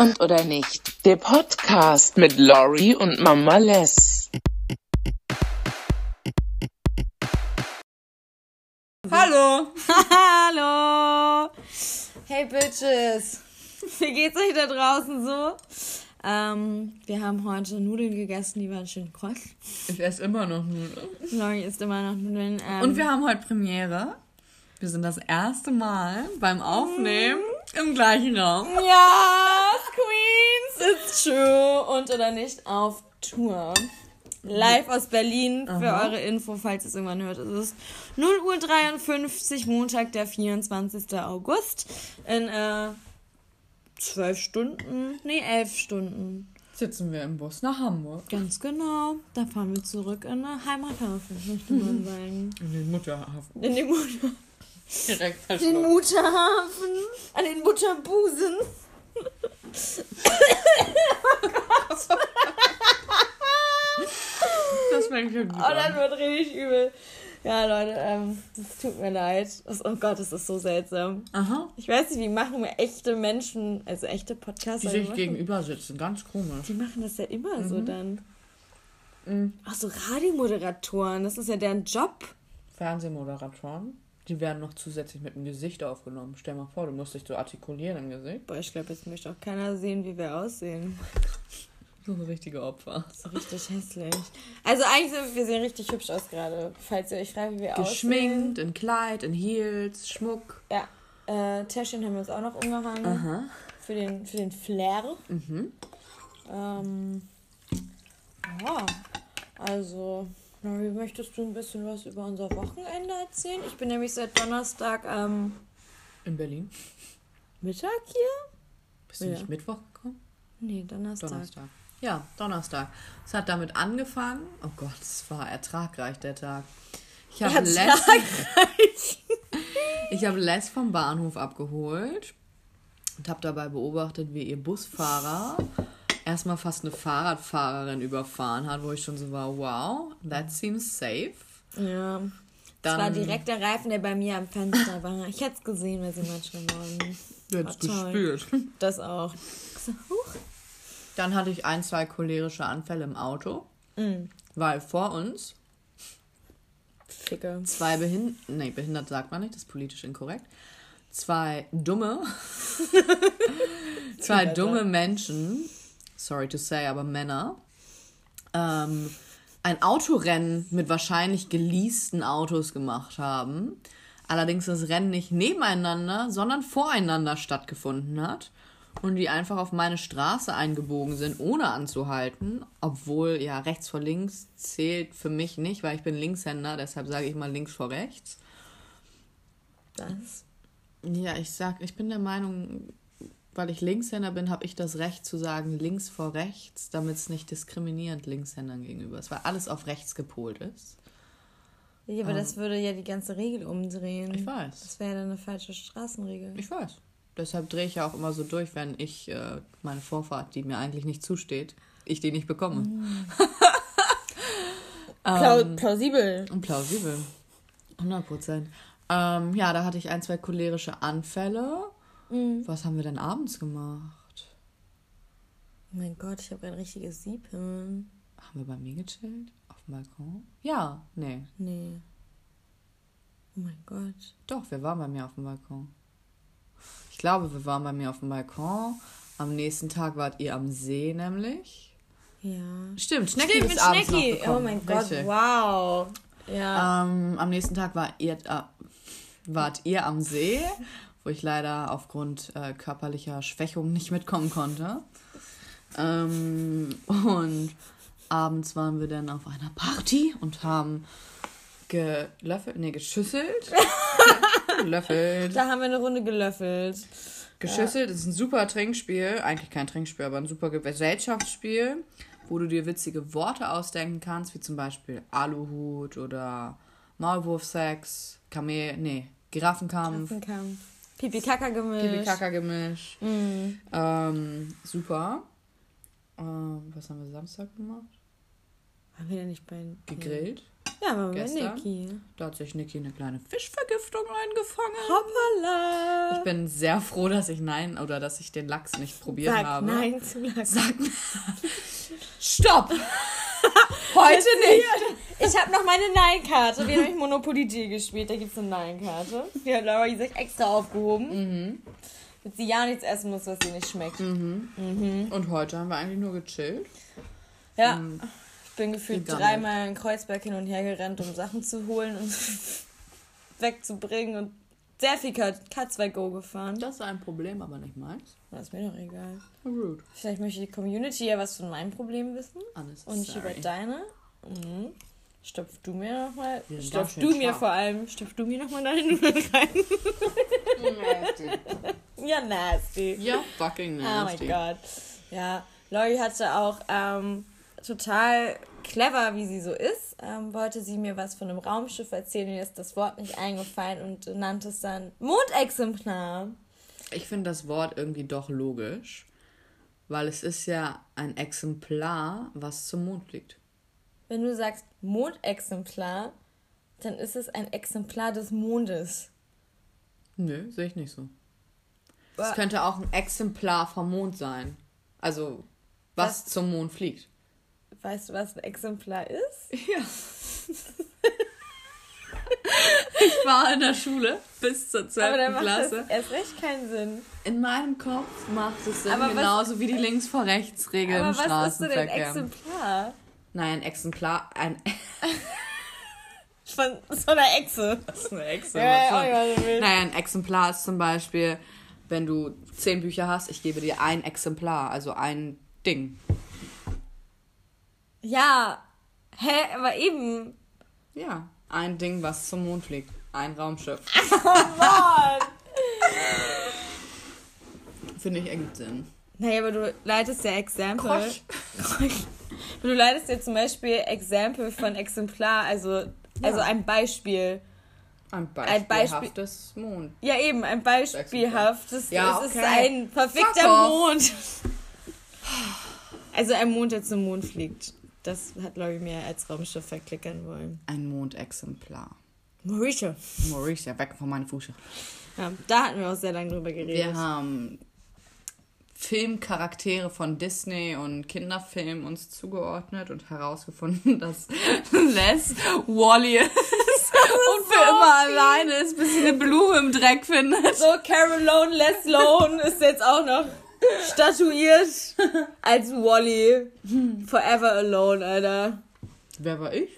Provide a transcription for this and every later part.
und oder nicht. Der Podcast mit Lori und Mama Les. Hallo! Hallo! Hey Bitches! Wie geht's euch da draußen so? Ähm, wir haben heute Nudeln gegessen, die waren schön kross. Ich esse immer noch Nudeln. Lori isst immer noch Nudeln. Ähm, Und wir haben heute Premiere. Wir sind das erste Mal beim Aufnehmen im gleichen Raum. Ja, it's true. Und oder nicht auf Tour. Live aus Berlin für Aha. eure Info, falls ihr es irgendwann hört. Es ist 0 Uhr 53, Montag, der 24. August. In äh, 12 Stunden, nee, 11 Stunden. Sitzen wir im Bus nach Hamburg. Ganz genau. Da fahren wir zurück in den Heimathafen, möchte man sagen. In den Mutterhafen. In den, Mutter, Direkt den. Mutterhafen, an den Mutterbusen. Das fängt schon gut Oh, das an. wird richtig übel. Ja, Leute, ähm, das tut mir leid. Oh Gott, das ist so seltsam. Aha. Ich weiß nicht, wie machen wir echte Menschen, also echte Podcaster. Die die sich machen, gegenüber sitzen. Ganz komisch. Die machen das ja immer so dann. Mhm. Ach so, Radiomoderatoren, das ist ja deren Job. Fernsehmoderatoren. Die werden noch zusätzlich mit dem Gesicht aufgenommen. Stell mal vor, du musst dich so artikulieren im Gesicht. Boah, ich glaube, jetzt möchte auch keiner sehen, wie wir aussehen. So ein richtige Opfer. So richtig hässlich. Also eigentlich sind wir sehen richtig hübsch aus gerade. Falls ihr euch fragt, wie wir aussehen. Geschminkt, in Kleid, in Heels, Schmuck. Ja. Äh, Täschchen haben wir uns auch noch umgehangen. Aha. Für den, für den Flair. Mhm. Ähm, ja, also, Lori, möchtest du ein bisschen was über unser Wochenende erzählen? Ich bin nämlich seit Donnerstag am In Berlin. Mittag hier? Bist du Ja. nicht Mittwoch gekommen? Nee, Donnerstag. Donnerstag. Ja, Donnerstag. Es hat damit angefangen. Oh Gott, es war ertragreich der Tag. Ich habe Les, ich habe Les vom Bahnhof abgeholt und habe dabei beobachtet, wie ihr Busfahrer erstmal fast eine Fahrradfahrerin überfahren hat, wo ich schon so war, wow, that seems safe. Ja. Das Dann war direkt der Reifen, der bei mir am Fenster war. Ich hätte es gesehen, weil sie matsch geworden jetzt gespürt. Das auch. Dann hatte ich ein, zwei cholerische Anfälle im Auto, Mm, weil vor uns Ficke. zwei behindert, nee, behindert sagt man nicht, das ist politisch inkorrekt. Zwei dumme, zwei dumme Menschen, sorry to say, aber Männer, ähm, ein Autorennen mit wahrscheinlich geleasten Autos gemacht haben. Allerdings das Rennen nicht nebeneinander, sondern voreinander stattgefunden hat. Und die einfach auf meine Straße eingebogen sind, ohne anzuhalten. Obwohl, ja, rechts vor links zählt für mich nicht, weil ich bin Linkshänder, deshalb sage ich mal links vor rechts. Das. Ja, ich sag, ich bin der Meinung, weil ich Linkshänder bin, habe ich das Recht zu sagen links vor rechts, damit es nicht diskriminierend Linkshändern gegenüber ist, weil alles auf rechts gepolt ist. Ja, aber das würde ja die ganze Regel umdrehen. Ich weiß. Das wäre dann eine falsche Straßenregel. Ich weiß. Deshalb drehe ich ja auch immer so durch, wenn ich äh, meine Vorfahrt, die mir eigentlich nicht zusteht, ich die nicht bekomme. Plau Ähm, plausibel. Und plausibel. 100 Prozent. Ähm, ja, da hatte ich ein, zwei cholerische Anfälle. Mhm. Was haben wir denn abends gemacht? Oh mein Gott, ich habe ein richtiges Siebhirn. Haben wir bei mir gechillt? Auf dem Balkon? Ja, nee. Nee. Oh mein Gott. Doch, wir waren bei mir auf dem Balkon. Ich glaube, wir waren bei mir auf dem Balkon. Am nächsten Tag wart ihr am See nämlich. Ja. Stimmt, Schnecki Stimmt, ist abends Schnecki. noch gekommen. Oh mein Gott, Richtig. wow. Ja. Ähm, am nächsten Tag war ihr, äh, wart ihr am See, wo ich leider aufgrund äh, körperlicher Schwächung nicht mitkommen konnte. Ähm, und abends waren wir dann auf einer Party und haben gelöffelt, nee, geschüsselt. gelöffelt. Da haben wir eine Runde gelöffelt. Geschüsselt ist ein super Trinkspiel. Eigentlich kein Trinkspiel, aber ein super Gesellschaftsspiel, wo du dir witzige Worte ausdenken kannst, wie zum Beispiel Aluhut oder Maulwurfsex, Kamel, nee, Giraffenkampf, Kampf. Pipi-Kaka-Gemisch. Pipi-Kaka-Gemisch. Mhm. Ähm, super. Ähm, was haben wir Samstag gemacht? Waren wir denn nicht bei... Gegrillt. Ja, bei Gestern? Niki. Da hat sich Niki eine kleine Fischvergiftung eingefangen. Hoppala! Ich bin sehr froh, dass ich nein oder dass ich den Lachs nicht probiert Sag habe. nein zum Lachs. Sag Stopp! Heute nicht! Ich habe noch meine Nein-Karte. Wir haben nämlich Monopoly G gespielt. Da gibt es eine Nein-Karte. Die hat Laura sich extra aufgehoben. Mhm. Damit sie ja nichts essen muss, was ihr nicht schmeckt. Und heute haben wir eigentlich nur gechillt. Ja. Ich bin gefühlt dreimal in Kreuzberg hin und her gerannt, um Sachen zu holen und wegzubringen und sehr viel K2Go gefahren. Das ist ein Problem, aber nicht meins. Das ist mir doch egal. Rude. Vielleicht möchte die Community ja was von meinem Problem wissen Alles und nicht über deine. Mhm. Stopf du mir nochmal. Stopf du mir scharf. vor allem. Stopf du mir nochmal deine Nudeln rein. ja, nasty. Ja, fucking Oh nasty. mein Gott. Ja, Lori hatte auch ähm, total clever, wie sie so ist, ähm, wollte sie mir was von einem Raumschiff erzählen. Mir ist das Wort nicht eingefallen und nannte es dann Mondexemplar. Ich finde das Wort irgendwie doch logisch, weil es ist ja ein Exemplar, was zum Mond fliegt. Wenn du sagst Mondexemplar, dann ist es ein Exemplar des Mondes. Nö, sehe ich nicht so. Es könnte auch ein Exemplar vom Mond sein. Also, was, Was? zum Mond fliegt. Weißt du, was ein Exemplar ist? Ja. ich war in der Schule bis zur 12. Aber dann macht Klasse. das erst recht keinen Sinn. In meinem Kopf macht es Sinn, Aber was- genauso wie die Links-vor-Rechts-Regel im Aber was ist denn Straßenverkehr. Exemplar? Nein, ein Exemplar, ein Von so einer Echse. Das ist eine Echse. Ja, was ja, ja. Naja, ein Exemplar ist zum Beispiel, wenn du zehn Bücher hast, ich gebe dir ein Exemplar, also ein Ding. Ja. Hä, aber eben. Ja, ein Ding, was zum Mond fliegt. Ein Raumschiff. Mann. Finde ich ergibt Sinn. Naja, aber du leitest ja Example. Krosch. Du leitest ja zum Beispiel Example von Exemplar, also, also ein Beispiel. Ein Ein Beispiel- beispielhaftes Mond. Ja, eben, ein beispielhaftes. Ja, es ist okay. ein verfickter off. Mond. Also ein Mond, der zum Mond fliegt. Das hat Laurie mir als Raumschiff verklickern wollen. Ein Mondexemplar. Mauritia. Maurice, weg von meinen Fuße. Ja, da hatten wir auch sehr lange drüber geredet. Wir haben Filmcharaktere von Disney und Kinderfilmen uns zugeordnet und herausgefunden, dass Les Wally ist und für immer alleine ist, bis sie eine Blume im Dreck findet. So, Carol Lone, Les Lone ist jetzt auch noch statuiert als Wally. Forever alone, Alter. Wer war ich?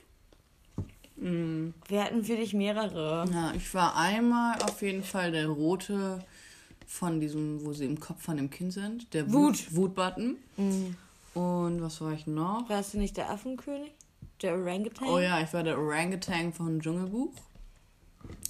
Hm, Wir hatten für dich mehrere. Ja, ich war einmal auf jeden Fall der rote von diesem, wo sie im Kopf von dem Kind sind. Der Wut. Wut-Button. Und was war ich noch? Warst du nicht der Affenkönig? Der Orangutan? Oh ja, ich war der Orangutan von Dschungelbuch.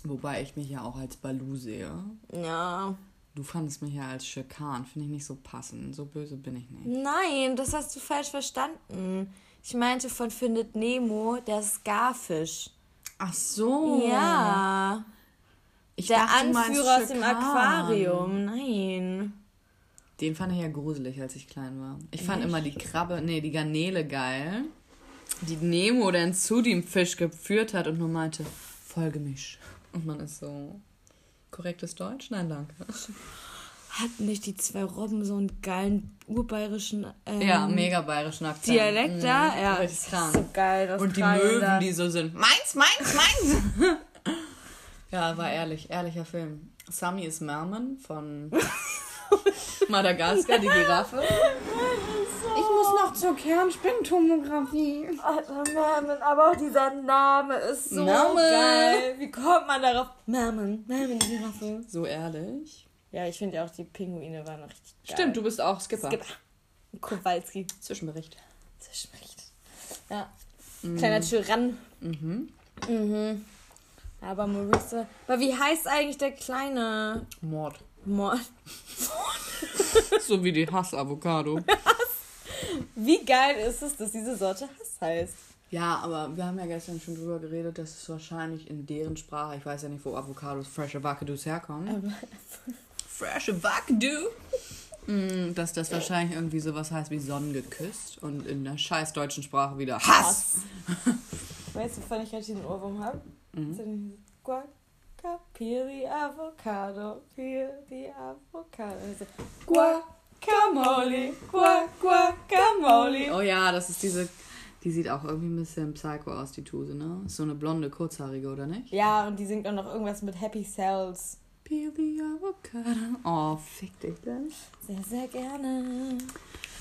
Wobei ich mich ja auch als Balu sehe. Ja. Du fandest mich ja als Schirkan, finde ich nicht so passend. So böse bin ich nicht. Nein, das hast du falsch verstanden. Ich meinte von Findet Nemo, der Scarfish. Ach so. Ja. Ich Der dachte, Anführer aus dem. Aquarium. Nein. Den fand ich ja gruselig, als ich klein war. Ich fand immer die Krabbe, nee, die Garnele geil. Die Nemo dann zu dem Fisch geführt hat und nur meinte, folge mich. Und man ist so, korrektes Deutsch? Nein, danke. Hatten nicht die zwei Robben so einen geilen urbayerischen ähm, Ja, mega bayerischen Akzent. Dialekt Mhm, da? Ja, das krank. ist so geil. Das Und die Möwen, da. die so sind, meins, meins, meins. ja, war ehrlich, ehrlicher Film. Sami ist Merman von Madagaskar, die Giraffe. Ich muss noch zur Kernspintomographie. Alter, Merman, aber auch dieser Name ist so Merman. geil. Wie kommt man darauf? Merman, Merman, die Giraffe. So ehrlich. Ja, ich finde ja auch die Pinguine waren noch richtig geil. Stimmt, du bist auch Skipper. Skipper. Kowalski. Zwischenbericht. Zwischenbericht. Ja. Kleiner Tyrann. Mhm. Mhm. Aber Maurice. Aber wie heißt eigentlich der kleine Mord. Mord? So wie die Hass-Avocado. Wie geil ist es, dass diese Sorte Hass heißt? Ja, aber wir haben ja gestern schon drüber geredet, dass es wahrscheinlich in deren Sprache, ich weiß ja nicht, wo Avocados, Fresh Avocadus herkommen. Fresh Avocado. Mm, Dass das wahrscheinlich irgendwie sowas heißt wie Sonnen geküsst und in der scheiß deutschen Sprache wieder Hass. Weißt du, wovon ich gerade diesen Ohrwurm habe? Mhm. Guaca, peel the avocado, peel the avocado. Also, Guacamole, guac, guacamole. Oh ja, das ist diese. Die sieht auch irgendwie ein bisschen psycho aus, die Tuse, ne? Ist so eine blonde, kurzhaarige, oder nicht? Ja, und die singt auch noch irgendwas mit Happy Cells. Peel the avocado. Oh, fick dich denn. Sehr, sehr gerne.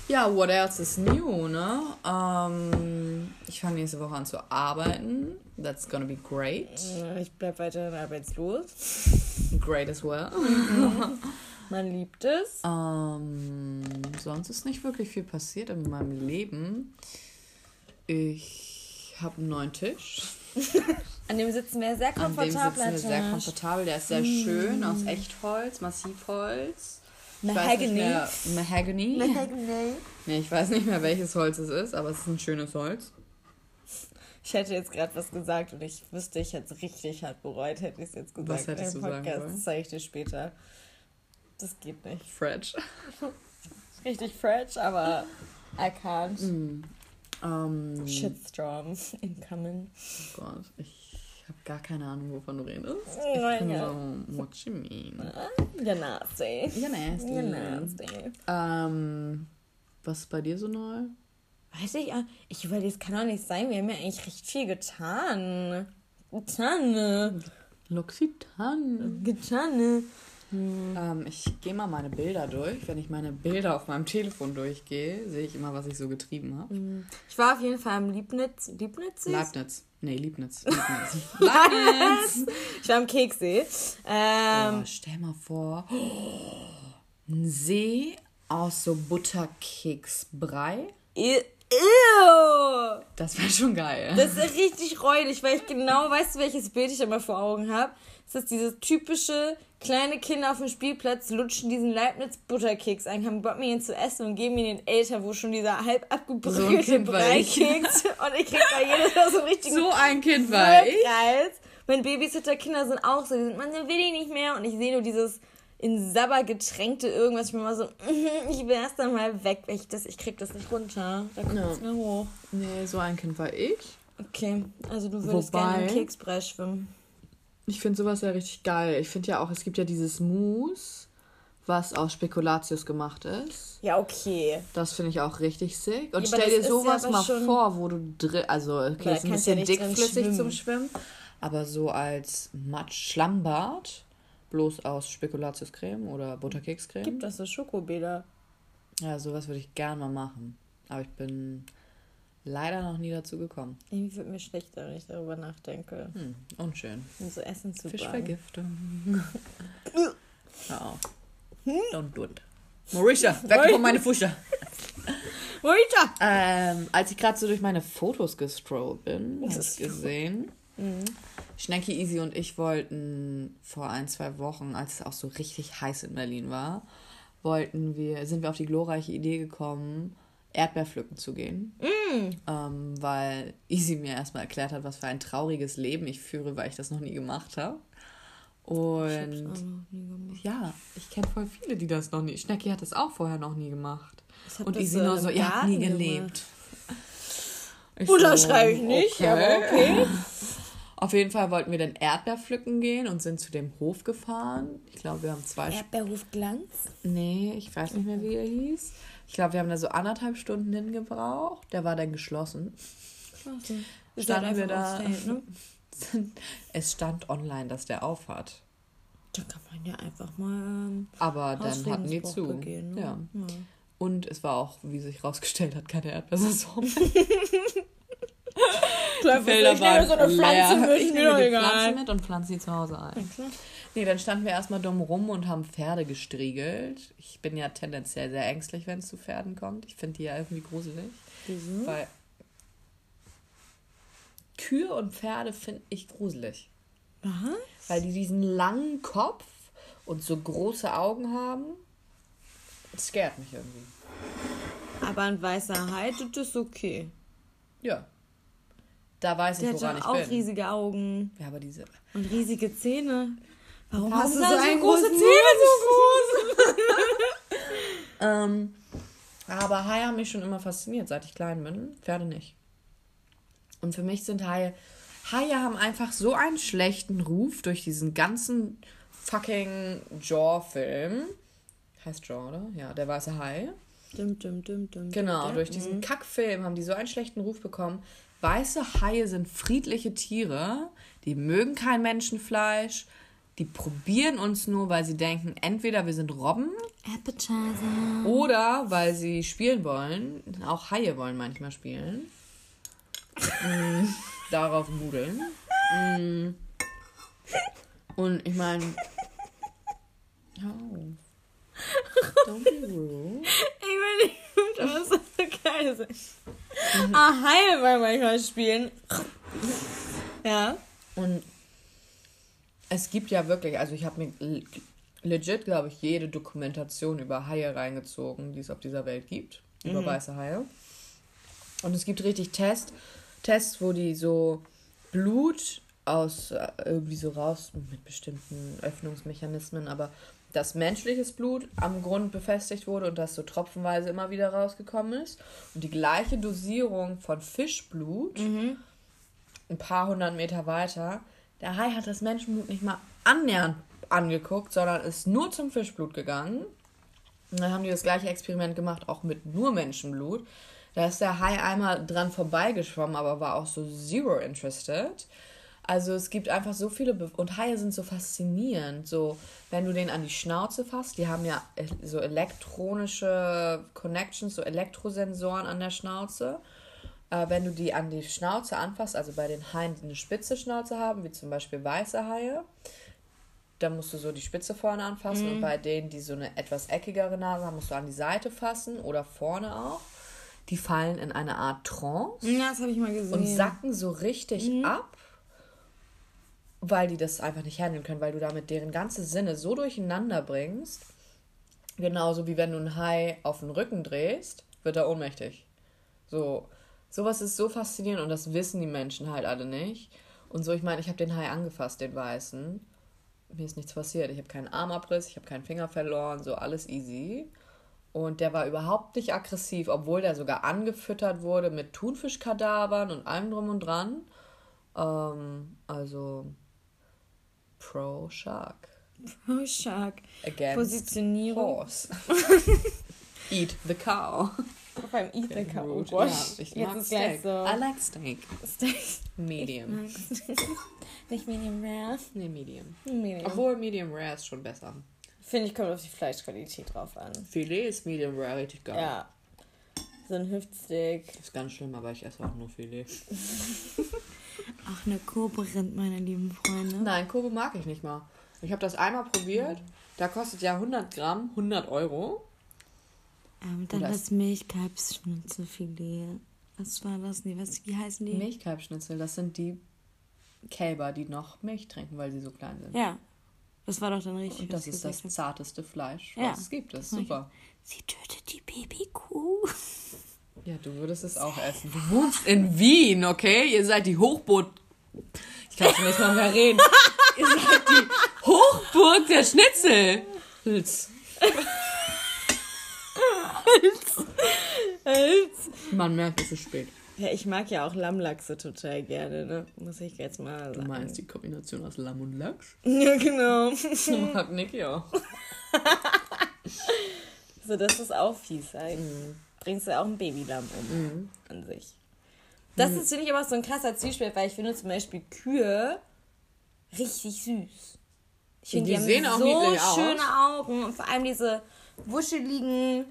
Ja, what else is new, ne? Ähm, ich fange nächste Woche an zu arbeiten. That's gonna be great. Ich bleib weiterhin arbeitslos. Great as well. Man liebt es. Ähm, sonst ist nicht wirklich viel passiert in meinem Leben. Ich habe einen neuen Tisch. An dem sitzen wir sehr An dem komfortabel. sitzen wir sehr komfortabel. Der ist sehr schön, aus Echtholz, Massivholz. Mehr, Mahogany. Mahogany. Nee, ich weiß nicht mehr, welches Holz es ist, aber es ist ein schönes Holz. Ich hätte jetzt gerade was gesagt und ich wüsste, ich hätte es richtig hart bereut, hätte ich es jetzt gesagt. Was hättest im du sagen Podcast. wollen? Das zeige ich dir später. Das geht nicht. Fresh. Richtig fresh, aber I can't. Mm. Ähm, Shitstorm incoming. Oh Gott, ich habe gar keine Ahnung, wovon du redest. Ich bin Gott. so, what you mean? You're nasty. Ja, nasty. You're nasty. Ähm, was ist bei dir so neu? Weiß ich, äh, ich überlege, es kann doch nicht sein. Wir haben ja eigentlich recht viel getan. Getan. L'Occitane. Getan. Ähm, ich gehe mal meine Bilder durch. Wenn ich meine Bilder auf meinem Telefon durchgehe, sehe ich immer, was ich so getrieben habe. Ich war auf jeden Fall am Liebnitz. Liebnitz? Leibniz. Nee, Liebniz. Liebniz. Leibniz. Ich war am Keksee. Ähm, Oh, stell mal vor, ein See aus so Butterkeksbrei. ew. ew. Das wäre schon geil. Das ist richtig räudig, weil ich genau, weißt du, welches Bild ich immer vor Augen habe? Das ist dieses typische, kleine Kinder auf dem Spielplatz lutschen diesen Leibniz-Butterkeks ein, haben Bock, mir ihn zu essen und geben ihn den Eltern, wo schon dieser halb So abgebrühte ich. Breikeks und ich krieg da jedes Mal so einen richtigen so ein Kind war ich. Meine Babysitter-Kinder sind auch so, die sind, man will ich nicht mehr und ich sehe nur dieses in Sabber getränkte irgendwas. Ich bin immer so, ich will erst dann mal weg, weil ich, das, ich krieg das nicht runter. Da kommt es mir hoch. Nee, so ein Kind war ich. Okay, also du würdest Wobei- gerne im Keksbrei schwimmen. Ich finde sowas ja richtig geil. Ich finde ja auch, es gibt ja dieses Mousse, was aus Spekulatius gemacht ist. Ja, okay. Das finde ich auch richtig sick. Und Ja, stell dir ja sowas aber mal vor, wo du drin, also okay, da ist ein ja bisschen drin dickflüssig schwimmen. zum Schwimmen, aber so als Matsch-Schlammbad, bloß aus Spekulatiuscreme oder Butterkekscreme. Gibt das so Schokobäder? Ja, sowas würde ich gern mal machen. Aber ich bin leider noch nie dazu gekommen. Irgendwie wird mir schlecht, wenn ich darüber nachdenke. Hm, unschön. Um so Essen zu. Fischvergiftung. Hör auf. Don't do it. Mauricia, weg von meine Fusche. Rita! Ähm, als ich gerade so durch meine Fotos gestrollt bin, hast du gesehen. Schnecki, Easy und ich wollten vor ein, zwei Wochen, als es auch so richtig heiß in Berlin war, wollten wir, sind wir auf die glorreiche Idee gekommen, Erdbeerpflücken zu gehen. Ähm, weil Easy mir erstmal erklärt hat, was für ein trauriges Leben ich führe, weil ich das noch nie gemacht habe. Und ja, ich kenne voll viele, die das noch nie. Schnecki hat das auch vorher noch nie gemacht. Ich Und so nur so, ihr habt nie gelebt. Ich Unterschreibe so, ich nicht, okay. aber okay. Auf jeden Fall wollten wir dann Erdbeer pflücken gehen und sind zu dem Hof gefahren. Ich glaube, wir haben zwei. Erdbeerhof Glanz? Nee, ich weiß nicht mehr, wie er hieß. Ich glaube, wir haben da so anderthalb Stunden hingebraucht. Der war dann geschlossen. Ist Standen halt wir da. Feld, ne? Es stand online, dass der aufhat. Da kann man ja einfach mal ähm, Aber dann hatten die zu. begehen. Ne? Ja. Ja. Und es war auch, wie sich rausgestellt hat, keine Erdbeersaison. Klar, Felder ich nehme so eine Pflanze mit, Ich nehme die Pflanze mit und pflanze sie zu Hause ein. klar. Nee, dann standen wir erstmal dumm rum und haben Pferde gestriegelt. Ich bin ja tendenziell sehr ängstlich, wenn es zu Pferden kommt. Ich finde die ja irgendwie gruselig. Wieso? Weil Kühe und Pferde finde ich gruselig. Was? Weil die diesen langen Kopf und so große Augen haben. Das scared mich irgendwie. Aber ein weißer Hai, das ist okay. Ja. Da weiß ich, Der hat woran doch ich auch bin. riesige Augen Ja, aber diese. und riesige Zähne. Warum, Warum hast du so so große Zähne Mund? Ähm, aber Haie haben mich schon immer fasziniert, seit ich klein bin. Pferde nicht. Und für mich sind Haie. Haie haben einfach so einen schlechten Ruf durch diesen ganzen fucking Jaw-Film. Heißt Jaw, oder? Ja, der weiße Hai. Dum, dum, dum, dum, Genau, dum, durch diesen Kackfilm haben die so einen schlechten Ruf bekommen. Weiße Haie sind friedliche Tiere, die mögen kein Menschenfleisch, die probieren uns nur, weil sie denken, entweder wir sind Robben Appetizer. oder weil sie spielen wollen. Auch Haie wollen manchmal spielen. Mm, darauf nudeln. Mm. Und ich meine. Auf. Don't be rude. Ich will nicht gut, aber es ist so geil. So. Ah, Haie wollen manchmal spielen. Ja. Und es gibt ja wirklich, also ich habe mir legit, glaube ich, jede Dokumentation über Haie reingezogen, die es auf dieser Welt gibt, über weiße Haie. Und es gibt richtig Tests, Tests, wo die so Blut aus äh, irgendwie so raus mit bestimmten Öffnungsmechanismen, aber dass menschliches Blut am Grund befestigt wurde und das so tropfenweise immer wieder rausgekommen ist. Und die gleiche Dosierung von Fischblut ein paar hundert Meter weiter. Der Hai hat das Menschenblut nicht mal annähernd angeguckt, sondern ist nur zum Fischblut gegangen. Und dann haben die das gleiche Experiment gemacht, auch mit nur Menschenblut. Da ist der Hai einmal dran vorbeigeschwommen, aber war auch so zero interested. Also es gibt einfach so viele Be und Haie sind so faszinierend. So wenn du den an die Schnauze fasst, die haben ja äh, so elektronische Connections, so Elektrosensoren an der Schnauze. Äh, wenn du die an die Schnauze anfasst, also bei den Haien, die eine spitze Schnauze haben, wie zum Beispiel weiße Haie, dann musst du so die Spitze vorne anfassen und bei denen, die so eine etwas eckigere Nase haben, musst du an die Seite fassen oder vorne auch. Die fallen in eine Art Trance Ja, das habe ich mal gesehen. und sacken so richtig ab, weil die das einfach nicht handeln können, weil du damit deren ganze Sinne so durcheinander bringst. Genauso wie wenn du einen Hai auf den Rücken drehst, wird er ohnmächtig. So, sowas ist so faszinierend und das wissen die Menschen halt alle nicht. Und so, ich meine, ich habe den Hai angefasst, den weißen. Mir ist nichts passiert. Ich habe keinen Armabriss, ich habe keinen Finger verloren, so alles easy. Und der war überhaupt nicht aggressiv, obwohl der sogar angefüttert wurde mit Thunfischkadavern und allem drum und dran. Ähm, also pro Shark. Oh, Shark. Against Positionierung. horse. Eat the cow. Beim Ethan K. Rude. Gott. Ja, ich Jetzt mag Steak. so. I like steak. Steak. Medium. Nicht Medium Rare. Nee, medium. Medium. Obwohl Medium Rare ist schon besser. Finde ich, kommt auf die Fleischqualität drauf an. Filet ist Medium Rare richtig geil. Ja. So ein Hüftsteak. Ist ganz schlimm, aber ich esse auch nur Filet. Ach, eine Kobe rennt, meine lieben Freunde. Nein, Kobe mag ich nicht mal. Ich habe das einmal probiert. Da kostet ja 100 Gramm 100 Euro. Ähm, dann Oder das Milchkalbsschnitzelfilet. Was war das? Nee, was, wie heißen die? Milchkalbschnitzel, das sind die Kälber, die noch Milch trinken, weil sie so klein sind. Ja. Das war doch dann richtig. Und das ist das hast. zarteste Fleisch, Ja. was es gibt. Das ist super. Sie tötet die Babykuh. Ja, du würdest es auch essen. Du wohnst in Wien, okay? Ihr seid die Hochburg. Ich kann schon nicht mal mehr reden. Ihr seid die Hochburg der Schnitzel. Man merkt, es ist spät. Ja, ich mag ja auch Lammlachse total gerne, ne? Muss ich jetzt mal Du sagen. meinst die Kombination aus Lamm und Lachs? Ja, genau. Mag Niki auch. So, das ist auch fies eigentlich. Bringst du auch ein Babylamm um an sich. Das ist, finde ich, aber auch so ein krasser Zwiespalt, weil ich finde zum Beispiel Kühe richtig süß. Ich finde, Die die, sehen auch haben so niedlich aus. schöne Augen und vor allem diese wuscheligen.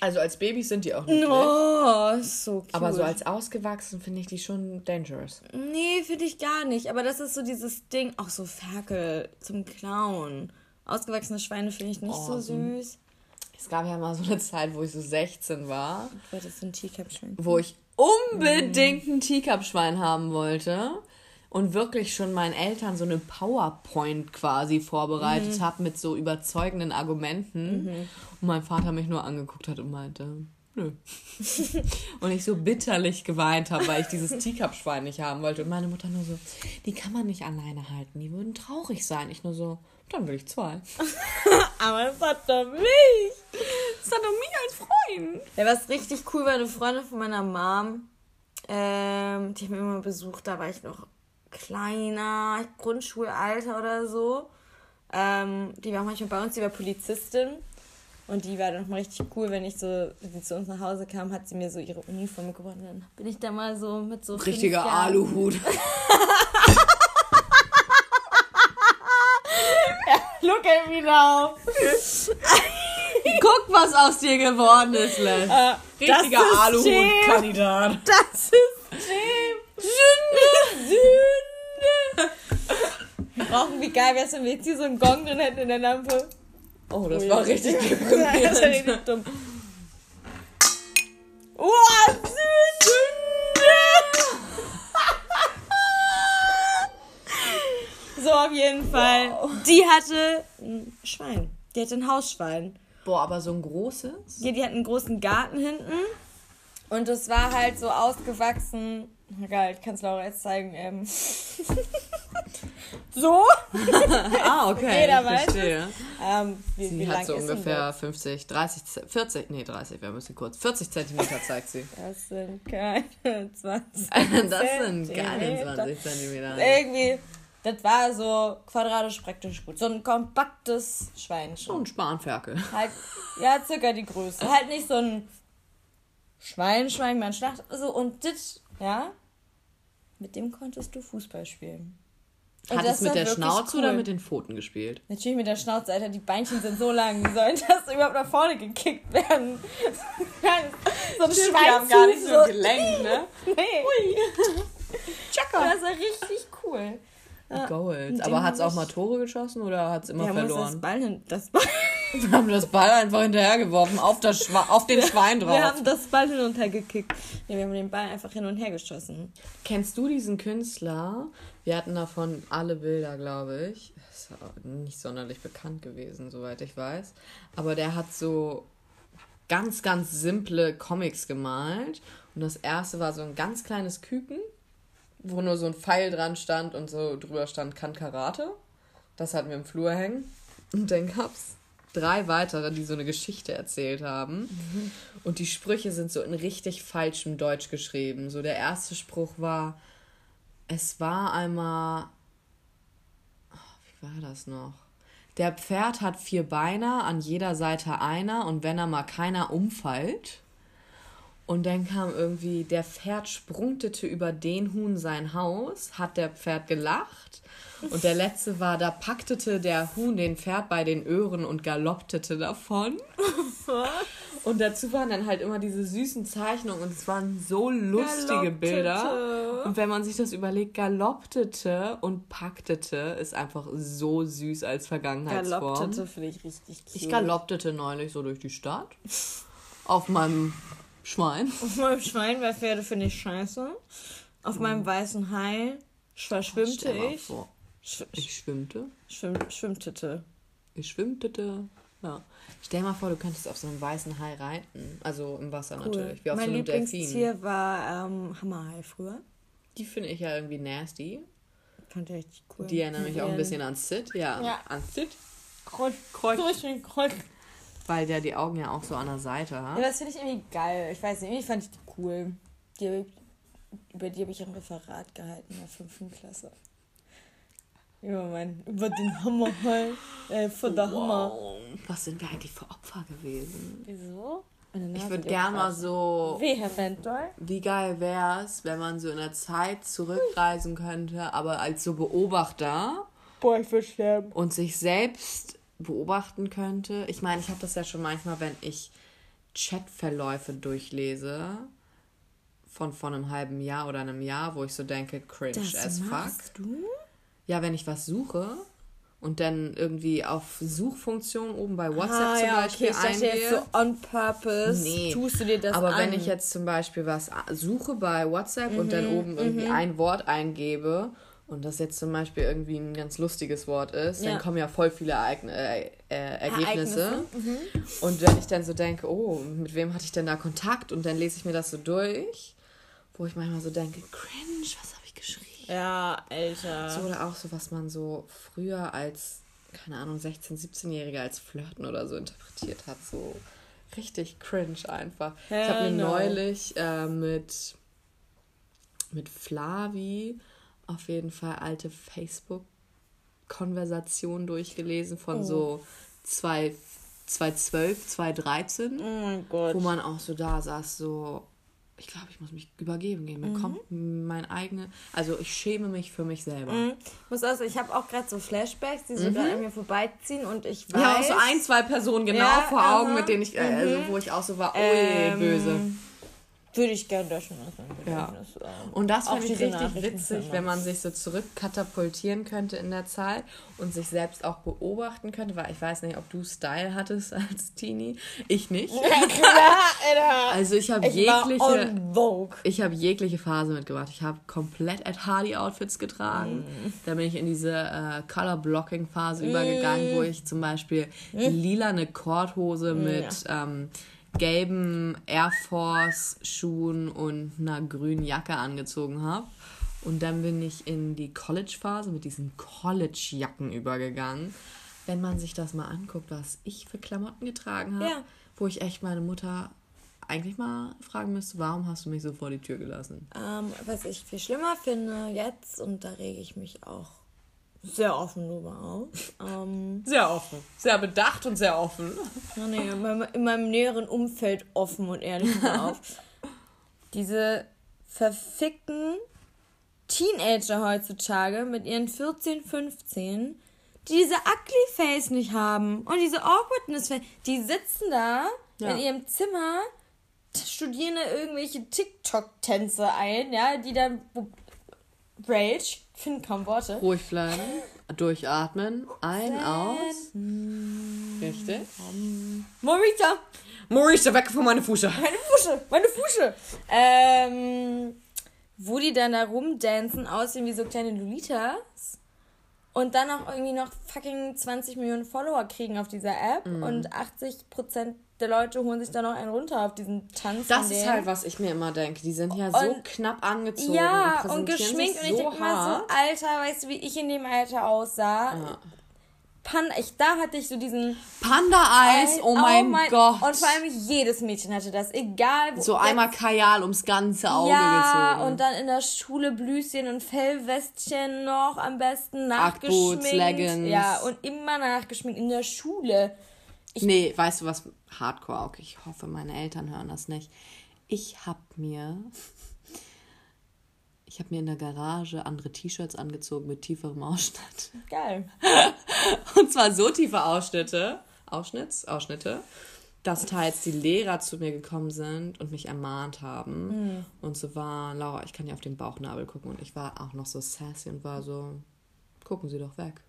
Also als Babys sind die auch nicht. Oh, ist so cute. Aber so als ausgewachsen finde ich die schon dangerous. Nee, finde ich gar nicht. Aber das ist so dieses Ding, auch so Ferkel zum Klauen. Ausgewachsene Schweine finde ich nicht Oh, so süß. Es gab ja mal so eine Zeit, wo ich so 16 war, Gott, das sind Teacup-Schweine. wo ich unbedingt ein Teacup-Schwein haben wollte und wirklich schon meinen Eltern so eine PowerPoint quasi vorbereitet habe mit so überzeugenden Argumenten. Und mein Vater mich nur angeguckt hat und meinte, nö. und ich so bitterlich geweint habe, weil ich dieses Teacup-Schwein nicht haben wollte. Und meine Mutter nur so, die kann man nicht alleine halten, die würden traurig sein. Ich nur so, dann will ich zwei. Aber es hat doch mich. es dann um mich als Freund. Ja, was richtig cool war, eine Freundin von meiner Mom, ähm, die hat mich immer besucht, da war ich noch kleiner, Grundschulalter oder so. Ähm, die war manchmal bei uns, die war Polizistin. Und die war dann mal richtig cool, wenn ich so, wenn sie zu uns nach Hause kam, hat sie mir so ihre Uniform. Und dann bin ich da mal so mit so. Richtiger Aluhut. Look at me now. Guck, was aus dir geworden ist, Les. Äh, Richtiger. Aluhut-Kandidat. Das System. Sünde. Sünde. Brauchen, wie geil wäre es, wenn wir jetzt hier so einen Gong drin hätten in der Lampe. Oh, das Oh, war ja. richtig Ja, das deprimierend. richtig dumm. Oh, Sünde! So, auf jeden Fall. Die hatte ein Schwein. Die hatte ein Hausschwein. Boah, aber so ein großes? Ja, die hat einen großen Garten hinten. Und es war halt so ausgewachsen. Geil, ich kann es Laura jetzt zeigen. Ähm. so. Ah, okay. Jeder ich weiß verstehe. Ähm, wie, Sie wie hat so ungefähr 50, 30, Z- 40, nee, 30 wäre ein bisschen kurz. 40 Zentimeter zeigt sie. das? Sind keine 20. Das sind keine Zentimeter. 20 Zentimeter. Irgendwie, das war so quadratisch praktisch gut. So ein kompaktes Schweinchen. Schon ein Spanferkel. Halt, ja, circa die Größe. Halt nicht so ein Schwein, Schwein, man schlacht. So, und das, ja, mit dem konntest du Fußball spielen. Hat das es mit war der wirklich Schnauze cool. oder mit den Pfoten gespielt? Natürlich mit der Schnauze, Alter, die Beinchen sind so lang, wie sollen das überhaupt nach vorne gekickt werden? so ein Schweinzug, gelenkt, ne? Nee, Chaka. das war richtig cool. Gold. Mit Aber hat es auch mal Tore geschossen oder hat es immer Wir haben uns das verloren? Ball hin, das Ball, Wir haben das Ball einfach hinterhergeworfen, auf, das Schwa auf den Schwein drauf. wir haben das Ball hin und her gekickt. Ja, wir haben den Ball einfach hin und her geschossen. Kennst du diesen Künstler? Wir hatten davon alle Bilder, glaube ich. Ist nicht sonderlich bekannt gewesen, soweit ich weiß. Aber der hat so ganz, ganz simple Comics gemalt. Und das erste war so ein ganz kleines Küken, wo nur so ein Pfeil dran stand und so drüber stand, kann Karate. Das hatten wir im Flur hängen. Und dann gab es drei weitere, die so eine Geschichte erzählt haben. Und die Sprüche sind so in richtig falschem Deutsch geschrieben. So der erste Spruch war, es war einmal. Oh, wie war das noch? Der Pferd hat vier Beine, an jeder Seite einer, und wenn er mal keiner umfällt. Und dann kam irgendwie, der Pferd sprungtete über den Huhn sein Haus, hat der Pferd gelacht. Und der letzte war, da packte der Huhn den Pferd bei den Öhren und galopptete davon. Und dazu waren dann halt immer diese süßen Zeichnungen und es waren so lustige Bilder. Und wenn man sich das überlegt, galopptete und paktete ist einfach so süß als Vergangenheitsform. Galopptete finde ich richtig cute. Ich galopptete neulich so durch die Stadt. Auf meinem Schwein. Auf meinem Schwein bei Pferde finde ich scheiße. Auf meinem weißen Hai verschwimmte ich. vor, Sch Ich schwimmte. schwimm schwimmtete. Ich schwimmtete. Ja. Stell mal vor, du könntest auf so einem weißen Hai reiten. Also im Wasser natürlich. Wie auf mein so einem Delfin. Lieblingstier war ähm, Hammerhai früher. Die finde ich ja irgendwie nasty. Fand ich richtig cool. Die erinnern mich auch ein bisschen an Sid. Ja, Ja. an Sid. Kreuz, Kreuz. Durch den Kreuz. Weil der die Augen ja auch so an der Seite Ja, hat. das finde ich irgendwie geil. Ich weiß nicht, irgendwie fand ich die cool. Die, über die habe ich ein Referat gehalten in der fünften Klasse. Über, mein, über den Hammerhai. Äh, von der Hammer. Wow. Was sind wir eigentlich für Opfer gewesen? Wieso? Ich würde gerne mal so. Vehement doll. Wie geil wär's, wenn man so in der Zeit zurückreisen könnte, aber als so Beobachter Boah, ich will sterben. und sich selbst beobachten könnte. Ich meine, ich habe das ja schon manchmal, wenn ich Chatverläufe durchlese von vor einem halben Jahr oder einem Jahr, wo ich so denke, cringe as fuck. du? Ja, wenn ich was suche und dann irgendwie auf Suchfunktion oben bei WhatsApp Ah, zum ja, Beispiel okay, ich eingehe. jetzt so on purpose. Nee. Tust du dir das Aber an? wenn ich jetzt zum Beispiel was suche bei WhatsApp und Mhm, dann oben irgendwie ein Wort eingebe und das jetzt zum Beispiel irgendwie ein ganz lustiges Wort ist, Ja. dann kommen ja voll viele Ereign äh, äh, Ergebnisse. Mhm. Und wenn ich dann so denke, oh, mit wem hatte ich denn da Kontakt? Und dann lese ich mir das so durch, wo ich manchmal so denke, cringe, was habe ich geschrieben? Ja, Alter. So, oder auch so, was man so früher als, keine Ahnung, 16-, 17-Jähriger als Flirten oder so interpretiert hat. So richtig cringe einfach. ich Hell habe mir no. neulich äh, mit, mit Flavi auf jeden Fall alte Facebook-Konversationen durchgelesen von so zwei 2012, 2013, Oh mein Gott. wo man auch so da saß, so, ich glaube, ich muss mich übergeben gehen. Mhm. Mir kommt mein eigene, also ich schäme mich für mich selber. Ich muss sagen, ich habe auch gerade so Flashbacks, die so gerade an mir vorbeiziehen und ich weiß... Ja, auch so ein, zwei Personen genau Ja, vor Augen, aha. mit denen ich, äh, also wo ich auch so war, ui, Ähm, böse. Würde ich gerne löschen. aus meinem Ja. Gedächtnis, ähm. Und das finde ich richtig witzig, wenn man sich so zurückkatapultieren könnte in der Zeit und sich selbst auch beobachten könnte, weil ich weiß nicht, ob du Style hattest als Teenie. Ich nicht. Klar, Alter. Also ich habe jegliche. Ich habe jegliche Phase mitgemacht. Ich habe komplett Ed Hardy Outfits getragen. Mm. Dann bin ich in diese äh, Color Blocking Phase übergegangen, wo ich zum Beispiel lila eine Korthose mit ähm, gelben Air Force Schuhen und einer grünen Jacke angezogen habe. Und dann bin ich in die College Phase mit diesen College Jacken übergegangen. Wenn man sich das mal anguckt, was ich für Klamotten getragen habe, Ja. wo ich echt meine Mutter eigentlich mal fragen müsste, warum hast du mich so vor die Tür gelassen? Ähm, was ich viel schlimmer finde jetzt, und da rege ich mich auch sehr offen auf, ähm, Sehr offen. Sehr bedacht und sehr offen. ja, nee, in, meinem, in meinem näheren Umfeld offen und ehrlich auf. Diese verfickten Teenager heutzutage mit ihren 14, 15, die diese Ugly Face nicht haben und diese Awkwardness Face, die sitzen da Ja. in ihrem Zimmer, studieren da irgendwelche TikTok-Tänze ein, ja, die dann Rage, ich finde kaum Worte. Ruhig bleiben. Durchatmen. Ein, aus. Richtig. Morita, Maurice, weg von meiner Fusche. meine Fusche, meine Fusche. Ähm, wo die dann da rumdancen, aussehen wie so kleine Lolitas. Und dann auch irgendwie noch fucking 20 Millionen Follower kriegen auf dieser App. Mhm. Und 80% der Leute holen sich dann noch einen runter auf diesen Tanz. Das ist halt, was ich mir immer denke. Die sind ja so Und- knapp angezogen. Ja, und, und geschminkt. sich Und ich so denke so. Alter, weißt du, wie ich in dem Alter aussah? Ja. Pan, ich, da hatte ich so diesen... Panda-Eis, oh mein, Gott. Und vor allem jedes Mädchen hatte das, egal wo. so einmal Kajal ums ganze Auge ja, gezogen. und dann in der Schule Blüschen und Fellwestchen noch am besten Ackboots, nachgeschminkt. Leggings. Ja, und immer nachgeschminkt in der Schule. Nee, weißt du was? Hardcore auch. Ich hoffe, meine Eltern hören das nicht. Ich hab mir. Ich habe mir in der Garage andere T-Shirts angezogen mit tieferem Ausschnitt. Geil. Und zwar so tiefe Ausschnitte, Ausschnitts, Ausschnitte, dass teils die Lehrer zu mir gekommen sind und mich ermahnt haben. Und so war, Laura, ich kann ja auf den Bauchnabel gucken. Und ich war auch noch so sassy und war so, gucken Sie doch weg.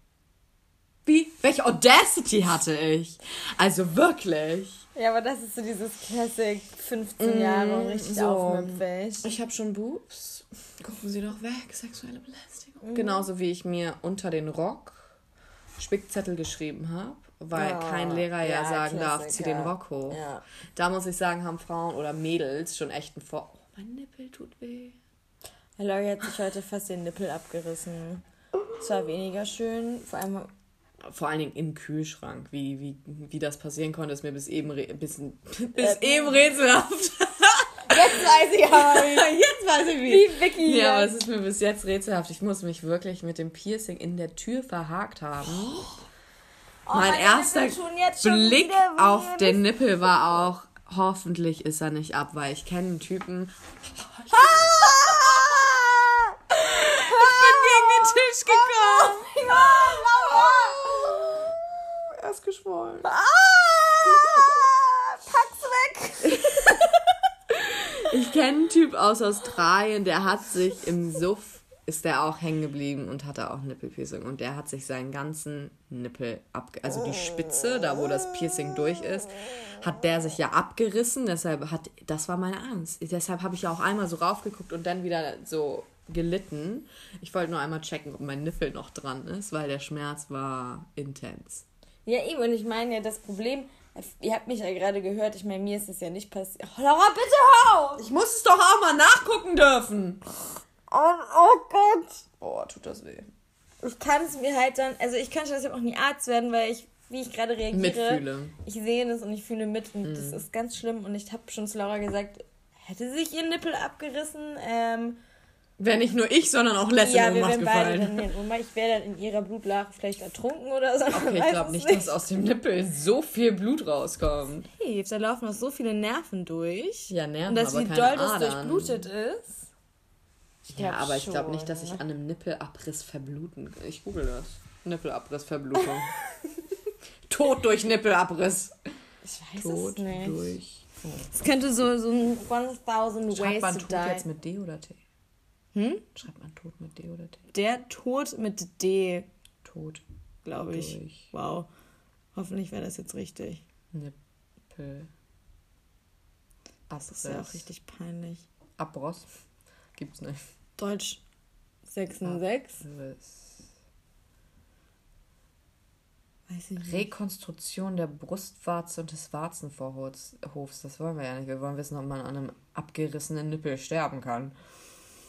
Wie? Welche Audacity hatte ich? Also wirklich. Ja, aber das ist so dieses Classic 15 Jahre und richtig Mm, so. aufmüpfig. Ich habe schon Boobs. Gucken Sie doch weg. Sexuelle Mhm. Belästigung. Genauso wie ich mir unter den Rock Spickzettel geschrieben habe, weil Ah, kein Lehrer ja, ja, sagen darf, Klassiker. zieh den Rock hoch. Ja. Da muss ich sagen, haben Frauen oder Mädels schon echt ein Vor... Oh, mein Nippel tut weh. Laurie hat sich heute fast den Nippel abgerissen. Es war weniger schön, vor allem Vor allen Dingen im Kühlschrank. Wie, wie, wie das passieren konnte, ist mir bis eben, bis, bis eben rätselhaft. Jetzt weiß ich aber, wie, Jetzt weiß ich wie. wie Vicky Ja, aber es ist mir bis jetzt rätselhaft. Ich muss mich wirklich mit dem Piercing in der Tür verhakt haben. Oh, mein erster Blick wieder auf den Nippel war auch, hoffentlich ist er nicht ab, weil ich kenne einen Typen. Ah! gegen den Tisch gekommen. Ja, Laura! Er ist geschwollen. Ah! Pack's weg! Ich kenne einen Typ aus Australien, der hat sich im Suff, ist der auch hängen geblieben und hatte auch Nippelpiercing. Und der hat sich seinen ganzen Nippel abge... Also die Spitze, da wo das Piercing durch ist, hat der sich ja abgerissen. Deshalb hat... Das war meine Angst. Deshalb habe ich ja auch einmal so raufgeguckt und dann wieder so gelitten. Ich wollte nur einmal checken, ob mein Nippel noch dran ist, weil der Schmerz war intens. Ja, eben, und ich meine ja, das Problem, ihr habt mich ja gerade gehört, ich meine, mir ist das ja nicht passiert. Oh, Laura, bitte hör auf! Ich muss es doch auch mal nachgucken dürfen. Oh, oh Gott! Oh, tut das weh. Ich kann es mir halt dann, also ich könnte deshalb auch nie Arzt werden, weil ich wie ich gerade reagiere. Mitfühle. Ich sehe das und ich fühle mit und das ist ganz schlimm. Und ich habe schon zu Laura gesagt, hätte sich ihr Nippel abgerissen. Ähm, Wäre nicht nur ich, sondern auch Les ja, in wir Ohnmacht beide gefallen. dann in Ohnmacht. Ich wäre dann in ihrer Blutlache vielleicht ertrunken oder so. Okay, ich glaube nicht, dass aus dem Nippel so viel Blut rauskommt. Hey, da laufen noch so viele Nerven durch. Ja, Nerven, Und dass aber wie doll das durchblutet ist. Ja, aber ich glaube schon. nicht, dass ich an einem Nippelabriss verbluten. Ich google das. Nippelabrissverblutung. Tod durch Nippelabriss. Ich weiß Tod es nicht. durch. Es könnte so, so ein 1000 Schreibt Ways to Tod die. jetzt mit D oder T? Hm? Schreibt man Tod mit D oder T? Der Tod mit D, Tod glaube ich. durch Wow. Hoffentlich wäre das jetzt richtig. Nippel. Das ist ja auch richtig peinlich. Abriss. Gibt's nicht. Deutsch 606. Abriss. Weiß ich nicht. Rekonstruktion der Brustwarze und des Warzenvorhofs. Das wollen wir ja nicht. Wir wollen wissen, ob man an einem abgerissenen Nippel sterben kann.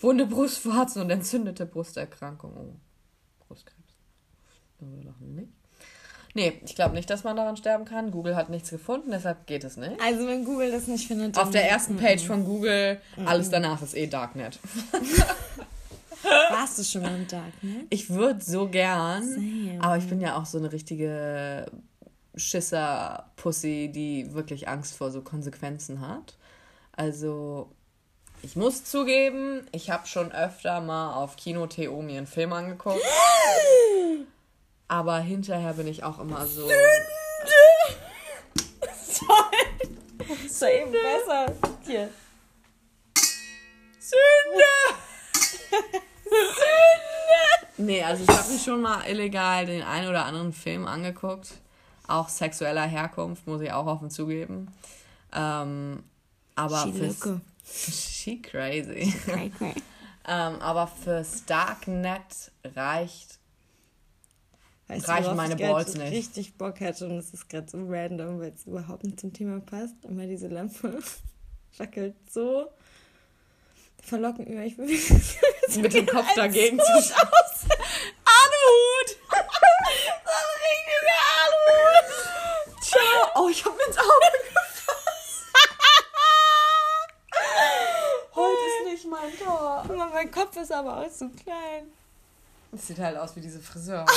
Wunde Brustwarzen und entzündete Brusterkrankung. Oh, Brustkrebs. Wir lachen nicht. Nee, ich glaube nicht, dass man daran sterben kann. Google hat nichts gefunden, deshalb geht es nicht. Also wenn Google das nicht findet, Auf dann der ersten Page von Google, alles danach ist eh Darknet. warst du schon mal im Darknet. Ich würde so gern, Same. aber ich bin ja auch so eine richtige Schisser-Pussy, die wirklich Angst vor so Konsequenzen hat. Also, ich muss zugeben, ich habe schon öfter mal auf Kino.to mir einen Film angeguckt. Aber hinterher bin ich auch immer so. Das war eben besser. Hier. Nee, also ich habe mir schon mal illegal den einen oder anderen Film angeguckt. Auch sexueller Herkunft, muss ich auch offen zugeben. Ähm, aber fürs. She crazy. Cray, cray. ähm, aber fürs Darknet reicht. Weißt Reichen worauf meine ich Balls nicht. richtig Bock hätte und es ist gerade so random, weil es überhaupt nicht zum Thema passt. Aber diese Lampe wackelt so. Verlocken über. Ich will Mit dem Kopf dagegen zu Aluhut! so ein richtiger Aluhut! Ciao. Oh, ich habe mir ins Auge gefasst. Heute ist nicht mein Tor. Guck mal, mein Kopf ist aber auch so klein. Das sieht halt aus wie diese Friseur.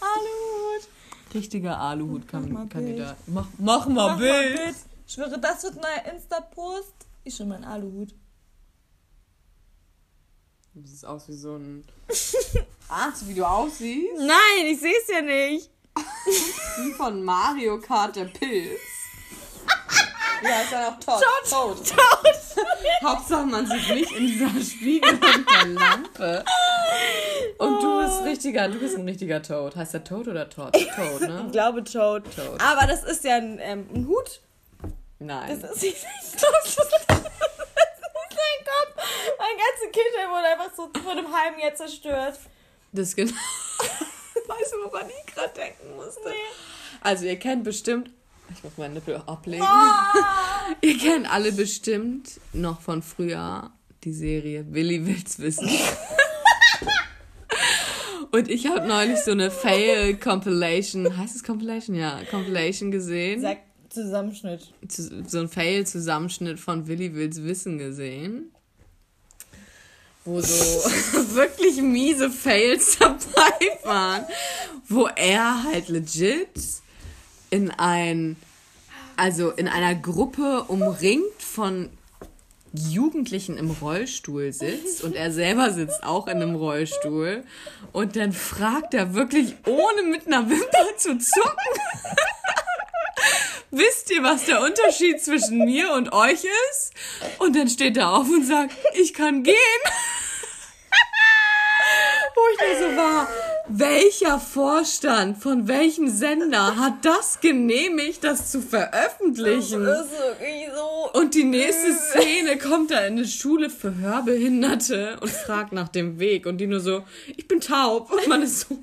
Aluhut! Richtiger Aluhut-Kandidat. Mach mal Bild. Mach, mach mal Mach mal Bild. Bild. Ich schwöre, das wird ein neuer Insta-Post. Ich schon mein Aluhut. Du siehst aus wie so ein. Ahnst du, wie du aussiehst? Nein, ich sehe es ja nicht. Wie von Mario Kart der Pilz. Ja, ist dann auch tot. Tot. Hauptsache, man sieht nicht in dieser Spiegelung der Lampe. Und du bist richtiger, du bist ein richtiger Toad. Heißt der Toad oder Toad? Toad, Ich ne? glaube Toad. Toad. Aber das ist ja ein, ähm, ein Hut. Nein. Das ist nicht das ist nicht sein Kopf. Mein ganze Kindheit wurde einfach so vor einem halben Jahr zerstört. Das ist genau. weißt du, woran ich gerade denken musste? Also, ihr kennt bestimmt. Ich muss meinen Nippel ablegen. Ihr kennt alle bestimmt noch von früher die Serie Willi will's wissen. Und ich habe neulich so eine Fail-Compilation, heißt es Compilation? Ja, Compilation gesehen. Sag Zusammenschnitt. zu- so ein Fail-Zusammenschnitt von Willi Wills Wissen gesehen. Wo so wirklich miese Fails dabei waren. Wo er halt legit in ein, also in einer Gruppe umringt von Jugendlichen im Rollstuhl sitzt und er selber sitzt auch in einem Rollstuhl und dann fragt er wirklich ohne mit einer Wimper zu zucken wisst ihr, was der Unterschied zwischen mir und euch ist? Und dann steht er auf und sagt, ich kann gehen. Wo ich da so war, welcher Vorstand von welchem Sender hat das genehmigt, das zu veröffentlichen? Das ist wirklich so. Und die nächste Szene kommt da in eine Schule für Hörbehinderte und fragt nach dem Weg. Und die nur so, ich bin taub. Und man ist so,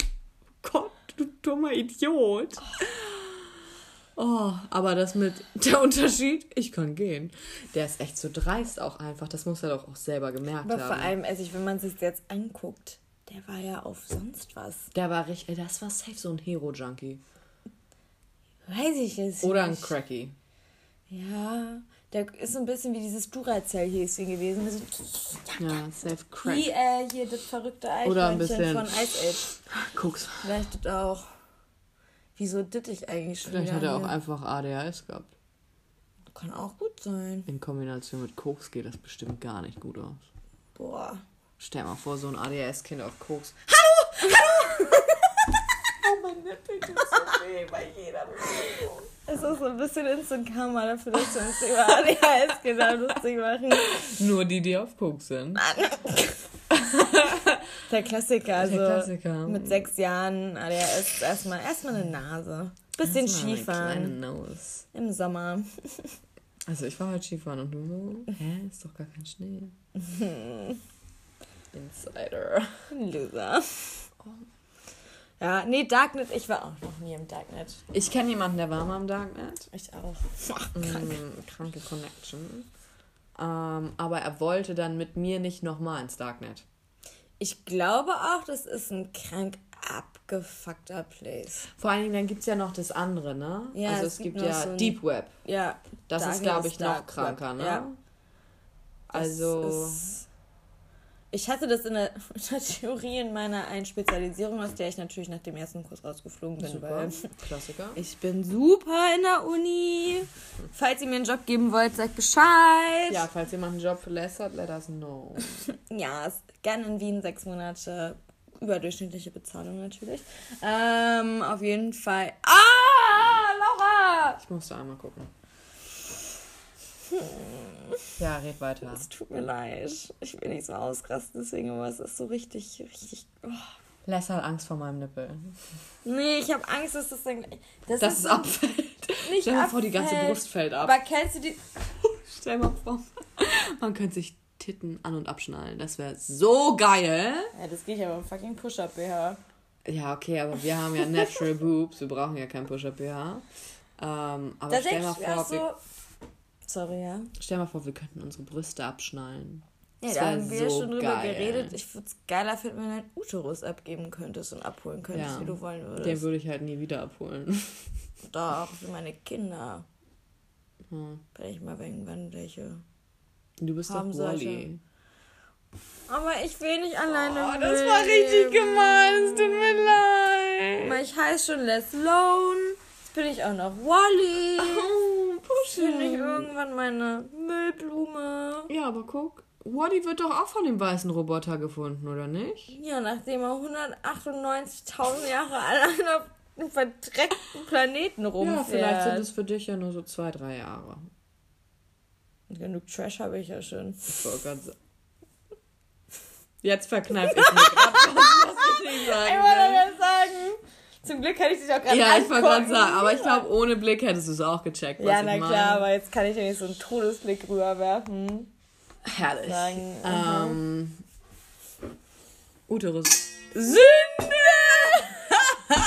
Gott, du dummer Idiot. Oh, aber das mit der Unterschied, ich kann gehen. Der ist echt so dreist auch einfach. Das muss er doch auch selber gemerkt Aber haben. vor allem, also ich, wenn man sich jetzt anguckt, Der war ja auf sonst was. Der war richtig, das war safe so ein Hero-Junkie. Weiß ich jetzt Oder ein nicht. Cracky. Ja, der ist so ein bisschen wie dieses Duracell-Häschen gewesen. So, Ja, safe Crack. wie äh, hier das verrückte Oder ein Eichhörnchen bisschen- von Ice Age. Guck's. Vielleicht auch. Wieso dit ich eigentlich schon Vielleicht hat er auch hier? einfach ADHS gehabt. Kann auch gut sein. In Kombination mit Koks geht das bestimmt gar nicht gut aus. Boah. Stell mal vor, so ein ADHS-Kind auf Koks. Es ist so ein bisschen Instant Karma dafür, dass wir uns über ADHS genau lustig machen. Nur die, die auf Koks sind. Der Klassiker, also Klassiker. mit sechs Jahren ADHS erstmal erstmal eine Nase. Bisschen Erstmal Skifahren Nose. im Sommer. Also ich war heute Skifahren und du so, hä, ist doch gar kein Schnee. Insider. Loser. Ja, nee, Darknet, ich war auch noch nie im Darknet. Ich kenne jemanden, der war mal im Darknet. Ich auch. Mm, kranke Connection. Ähm, aber er wollte dann mit mir nicht nochmal ins Darknet. Ich glaube auch, das ist ein krank abgefuckter Place. Vor allen Dingen, dann gibt es ja noch das andere, ne? Ja, also es es, gibt gibt, ja so Deep Web. Ja. Das ist, Darknet glaube ich, noch Dark Web. kranker, ne? Ja. Das Also, ist- Ich hatte das in der, in der Theorie in meiner einen Spezialisierung, aus der ich natürlich nach dem ersten Kurs rausgeflogen bin. super. Weil Klassiker. ich bin super in der Uni. Falls ihr mir einen Job geben wollt, sagt Bescheid. Ja, falls jemand einen Job verlässt hat, let us know. Ja, gerne in Wien sechs Monate überdurchschnittliche Bezahlung natürlich. Ähm, auf jeden Fall. Ah, Laura! Ich musste einmal gucken. Ja, red weiter. Es tut mir leid. Ich will nicht so ausrasten, deswegen, aber es ist so richtig, richtig. Oh. Les hat Angst vor meinem Nippel. Nee, ich habe Angst, dass das dann. Das Dass es abfällt. Nicht Stell dir vor, die ganze. Brust fällt ab. Aber kennst du die. Stell mal vor, man könnte sich Titten an- und abschnallen. Das wäre so geil. Ja, das geht ja beim fucking Push-Up-BH. Ja, okay, aber wir haben ja Natural Boobs. Wir brauchen ja kein Push-Up-BH. Ähm, aber stell mal, vor, so. Sorry, ja. stell mal vor, wir könnten unsere Brüste abschnallen. Ja, da haben wir so schon drüber geil. geredet. Ich würde es geiler finden, wenn du deinen Uterus abgeben könntest und abholen könntest, Ja. wie du wollen würdest. Den würde ich halt nie wieder abholen. Doch, für meine Kinder. Hm. Wenn ich mal irgendwann welche. Du bist Haben doch. Wally. Aber ich will nicht alleine. Oh, das war richtig gemein. Es tut mir leid. Aber ich heiße schon Les Lone. Jetzt bin ich auch noch Wally. Oh, Bin ich irgendwann meine Müllblume. Ja, aber guck. Wally wird doch auch von dem weißen Roboter gefunden, oder nicht? Ja, nachdem er 198.000 Jahre allein auf einem verdreckten Planeten rumfährt. Ja, vielleicht sind es für dich ja nur so zwei, drei Jahre. Genug Trash habe ich ja schon. Ich gerade sagen. Jetzt verkneife ich mir gerade was, was ich nicht Ich sagen wollte will. ja sagen, zum Glück kann ich dich auch gerade Ja, ich wollte gerade sagen, aber ich glaube, ohne Blick hättest du es auch gecheckt. Was Ja, na klar, aber jetzt kann ich ja nicht so einen Todesblick rüberwerfen. Herrlich. Sagen, Ähm, Uterus. Sünde!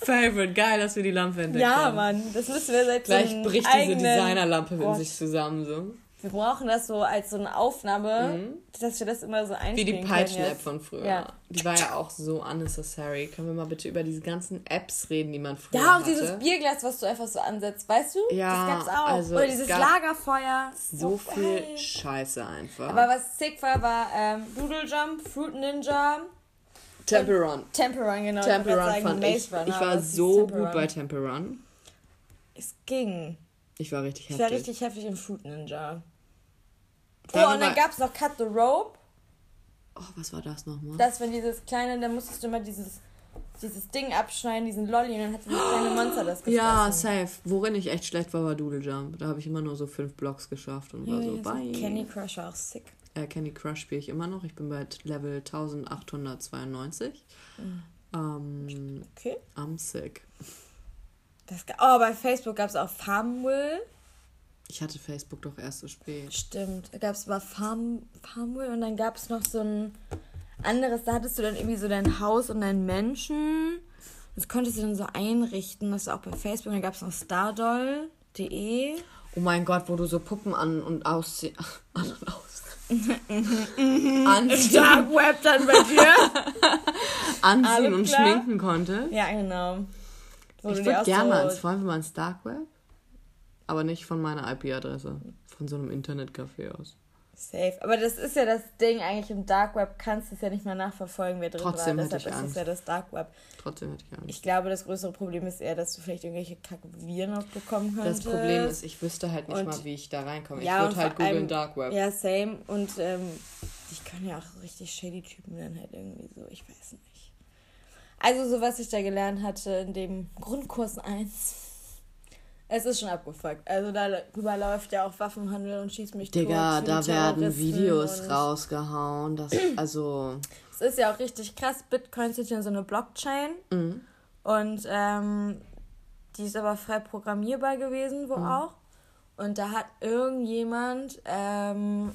Favorite. Geil, dass wir die Lampe entdeckt Ja, haben. Mann, das müssen wir seit Gleich einem bricht diese eigenen- Designerlampe in sich zusammen so. Wir brauchen das so als so eine Aufnahme, dass wir das immer so Wie einspielen die können Peitschen-App von früher. Ja. Die war ja auch so unnecessary. Können wir mal bitte über diese ganzen Apps reden, die man früher Ja, auch hatte? dieses Bierglas, was du einfach so ansetzt, weißt du? Ja, das gab's auch. also Oder es dieses Lagerfeuer. So Oh, viel geil. Scheiße einfach. Aber was sick war, war ähm, Doodle Jump, Fruit Ninja, Temple Run. Temple Run, genau. ich Temple wollte Run sagen fand ich. Runner, Ich war so gut bei Temple Run. Es ging. Ich war richtig Ich war heftig. richtig heftig in Fruit Ninja. Oh, Darüber- und dann gab's noch Cut the Rope. Oh, was war das nochmal? Das, wenn dieses kleine, da musstest du immer dieses, dieses Ding abschneiden, diesen Lolli, und dann hat dieses kleine Monster das gefressen. Ja, safe. Worin ich echt schlecht war, war Doodle Jump. Da habe ich immer nur so fünf Blocks geschafft und war so, bye. Candy Crush war auch sick. Äh, Candy Crush spiele ich immer noch. Ich bin bei Level 1892. Mhm. Ähm, Okay. I'm sick. Das, oh, bei Facebook gab es auch Farmville. Ich hatte Facebook doch erst so spät. Stimmt. Da gab es mal Farm, Farmville und dann gab es noch so ein anderes, da hattest du dann irgendwie so dein Haus und deinen Menschen. Das konntest du dann so einrichten. Das war auch bei Facebook. Und dann gab es noch stardoll.de. Oh mein Gott, wo du so Puppen an und ausziehen. An und aus. Anziehen, Dark Web dann bei dir. anziehen und schminken konnte. ja, genau. Ich würde gerne mal ins, wollen wir mal ins Dark Web? Aber nicht von meiner IP-Adresse, von so einem Internetcafé aus. Safe. Aber das ist ja das Ding, eigentlich im Dark Web kannst du es ja nicht mal nachverfolgen, wer drin Trotzdem war. hätte Deshalb ich ist es ja das Dark Web. Trotzdem hätte ich Angst. Ich glaube, das größere Problem ist eher, dass du vielleicht irgendwelche Kacke-Viren noch bekommen Das könntest. Problem ist, ich wüsste halt nicht Und- mal, wie ich da reinkomme. Ich Ja, würde und halt vor allem- googeln Dark Web. Ja, same. Und ähm, ich kann ja auch richtig shady Typen dann halt irgendwie so, ich weiß nicht. Also, so was ich da gelernt hatte in dem Grundkurs 1. Es ist schon abgefuckt. Also da überläuft ja auch Waffenhandel und schießt mich Digga, tot. da viele werden Videos rausgehauen. Das, also, Es ist ja auch richtig krass. Bitcoin ist ja so eine Blockchain. Mhm. Und ähm, die ist aber frei programmierbar gewesen, wo Mhm. auch. Und da hat irgendjemand ähm,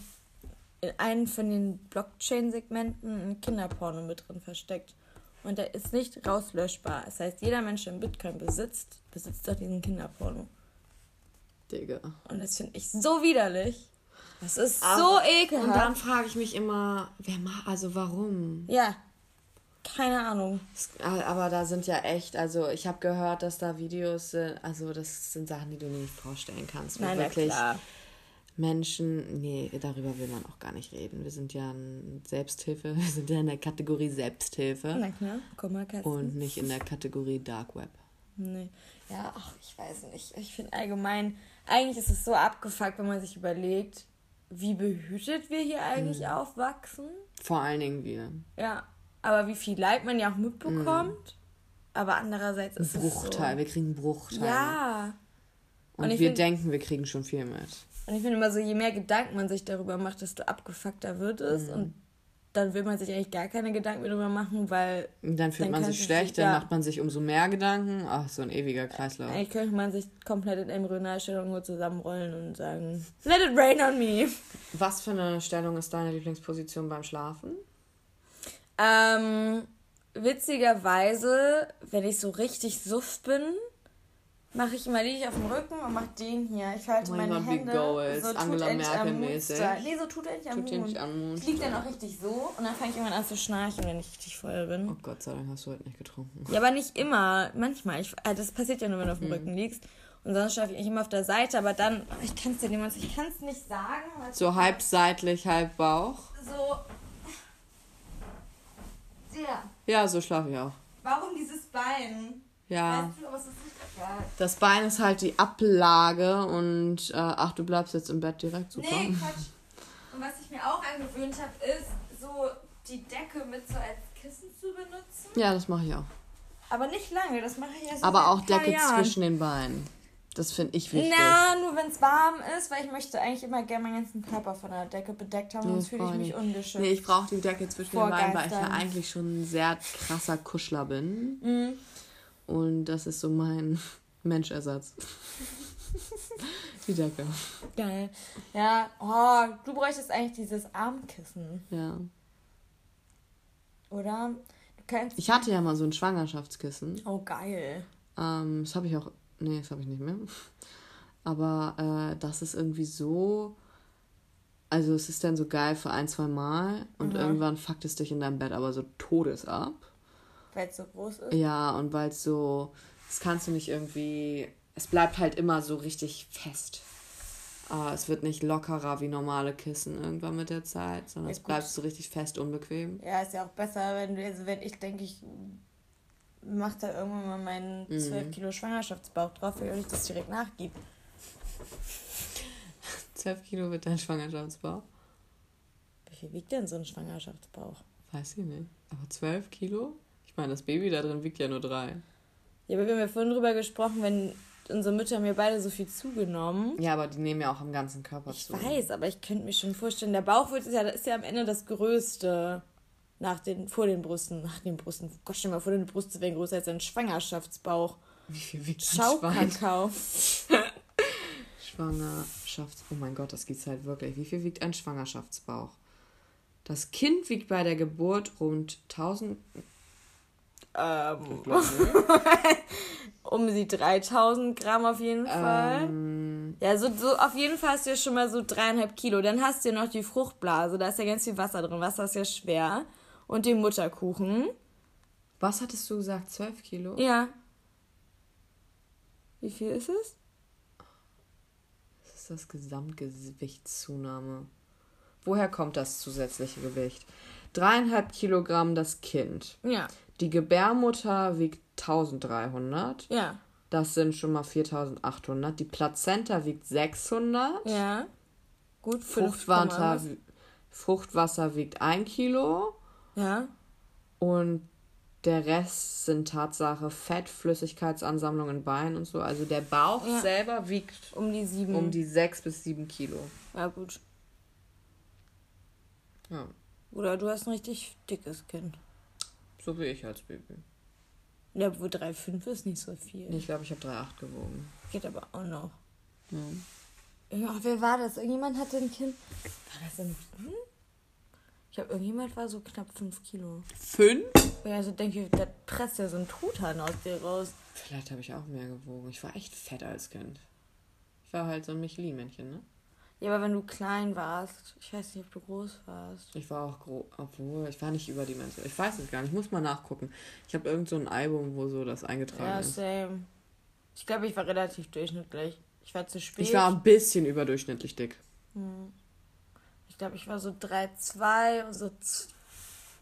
in einem von den Blockchain-Segmenten ein Kinderporno mit drin versteckt. Und der ist nicht rauslöschbar. Das heißt, jeder Mensch, der Bitcoin besitzt, besitzt auch diesen Kinderporno. Digga. Und das finde ich so widerlich. Das ist so Aber- ekelhaft. Und dann frage ich mich immer, wer macht, also warum? ja, keine Ahnung. Aber da sind ja echt, also ich habe gehört, dass da Videos sind, also das sind Sachen, die du dir nicht vorstellen kannst. Nein, wirklich klar. Menschen, nee, darüber will man auch gar nicht reden. Wir sind ja ein Selbsthilfe, wir sind ja in der Kategorie Selbsthilfe Na klar, Katzen. und nicht in der Kategorie Dark Web. Nee. Ja, ach, ich weiß nicht. Ich finde allgemein, eigentlich ist es so abgefuckt, wenn man sich überlegt, wie behütet wir hier eigentlich Mhm. aufwachsen. Vor allen Dingen wir. Ja, aber wie viel Leid man ja auch mitbekommt. Aber andererseits ist Mhm. Bruchteil, wir kriegen es so. Bruchteile. Ja. und und wir denken, wir kriegen schon viel mit. Und ich finde immer so, je mehr Gedanken man sich darüber macht, desto abgefuckter wird es. Mhm. Und dann will man sich eigentlich gar keine Gedanken mehr darüber machen, weil Und dann fühlt Dann man sich schlecht, dann ja. macht man sich umso mehr Gedanken. Ach, so ein ewiger Kreislauf. eigentlich könnte man sich komplett in Embryonalstellung nur zusammenrollen und sagen, let it rain on me. Was für eine Stellung ist deine Lieblingsposition beim Schlafen? Ähm, witzigerweise, wenn ich so richtig suff bin, mache ich immer liege ich auf dem Rücken und mache den hier. Ich halte Oh mein meine Gott, Hände goals. so tut Angela Merkel Mund mäßig. Nee, so tut endlich am Tut Mund. endlich am Mund Ich liege dann auch richtig so und dann fange ich irgendwann an zu schnarchen, wenn ich richtig voll bin. Oh Gott sei Dank hast du heute nicht getrunken. Ja, aber nicht immer. Manchmal. Ich, äh, das passiert ja nur, wenn du auf dem Mhm. Rücken liegst. Und sonst schlafe ich immer auf der Seite, aber dann, ich kann es dir niemals, ich kann es nicht sagen. So halb seitlich, halb Bauch. So. Ja. Ja, so schlafe ich auch. Warum dieses Bein? Ja. Weißt du, aber es ist nicht. Das Bein ist halt die Ablage und äh, ach, du bleibst jetzt im Bett direkt super. Nee, Quatsch. Und was ich mir auch angewöhnt habe, ist, so die Decke mit so als Kissen zu benutzen. Ja, das mache ich auch. Aber nicht lange, das mache ich erst Aber seit auch Decke Jahren. zwischen den Beinen. Das finde ich wichtig. Na, nur wenn es warm ist, weil ich möchte eigentlich immer gerne meinen ganzen Körper von der Decke bedeckt haben, Nee, sonst fühle ich mich ungeschützt. Nee, ich brauche die Decke zwischen den Beinen, weil ich ja eigentlich schon ein sehr krasser Kuschler bin. Mhm. Und das ist so mein Menschersatz. die Decke. Geil. Ja, oh, du bräuchtest eigentlich dieses Armkissen, Ja. oder? Du kannst. Ich hatte ja mal so ein Schwangerschaftskissen. Oh, geil. Ähm, das habe ich auch. Nee, das habe ich nicht mehr. Aber äh, das ist irgendwie so. Also, es ist dann so geil für ein, zwei Mal. Und Mhm. irgendwann fuckt es dich in deinem Bett aber so todes ab. Weil es so groß ist. Ja, und weil es so. Das kannst du nicht irgendwie. Es bleibt halt immer so richtig fest. Äh, es wird nicht lockerer wie normale Kissen irgendwann mit der Zeit, sondern Ja, es bleibt so richtig fest, unbequem. Ja, ist ja auch besser, wenn du, also wenn ich denke, ich mach da irgendwann mal meinen Mhm. 12 Kilo Schwangerschaftsbauch drauf, weil ich das direkt nachgib. 12 Kilo wird dein Schwangerschaftsbauch? Wie viel wiegt denn so ein Schwangerschaftsbauch? Weiß ich nicht. Aber 12 Kilo? Ich meine, das Baby da drin wiegt ja nur drei. Ja, aber wir haben ja vorhin drüber gesprochen, wenn unsere Mütter haben mir beide so viel zugenommen. Ja, aber die nehmen ja auch am ganzen Körper Ich zu. weiß, aber ich könnte mir schon vorstellen, der Bauch wird, ist, ja, ist ja am Ende das Größte nach den, vor den Brüsten. Nach den Brüsten. Gott, stell mal vor, deine Brüste wären größer als ein Schwangerschaftsbauch. Wie viel wiegt? Schaukakao. Schwangerschafts... Oh mein Gott, das gibt's halt wirklich. Wie viel wiegt ein Schwangerschaftsbauch? Das Kind wiegt bei der Geburt rund 1000... ähm, um sie 3000 Gramm auf jeden Fall. Ähm, Ja, so, so auf jeden Fall hast du ja schon mal so dreieinhalb Kilo. Dann hast du ja noch die Fruchtblase, da ist ja ganz viel Wasser drin. Wasser ist ja schwer. Und den Mutterkuchen. Was hattest du gesagt? 12 Kilo? Ja. Wie viel ist es? Das ist das Gesamtgewichtszunahme. Woher kommt das zusätzliche Gewicht? Dreieinhalb Kilogramm das Kind. Ja. Die Gebärmutter wiegt 1300. Ja. Das sind schon mal 4800. Die Plazenta wiegt 600. Ja. Gut, Fruchtwasser. Fruchtwasser wiegt 1 Kilo. Ja. Und der Rest sind Tatsache Fett, Flüssigkeitsansammlungen in Beinen und so. Also der Bauch Ja. selber wiegt Um die sieben. um die 6 bis 7 Kilo. Ja, gut. Ja, Oder du hast ein richtig dickes Kind. So wie ich als Baby. Ja, wo 3,5 ist nicht so viel. Ich glaube, ich habe 3,8 gewogen. Geht aber auch noch. Ja. Ja, wer war das? Irgendjemand hatte ein Kind. War das ein. Hm? Ich glaube, irgendjemand war so knapp 5 Kilo. 5? Ja, also denke ich, da presst ja so ein Truthahn aus dir raus. Vielleicht habe ich auch mehr gewogen. Ich war echt fett als Kind. Ich war halt so ein Michelin-Männchen, ne? Ja, aber wenn du klein warst, ich weiß nicht, ob du groß warst. Ich war auch groß, obwohl ich war nicht überdimensioniert. Ich weiß es gar nicht, ich muss mal nachgucken. Ich habe irgend so ein Album, wo so das eingetragen Ja, ist. same. Ich glaube, ich war relativ durchschnittlich. Ich war zu spät. Ich war ein bisschen überdurchschnittlich dick. Ich glaube, ich war so 3,2 und so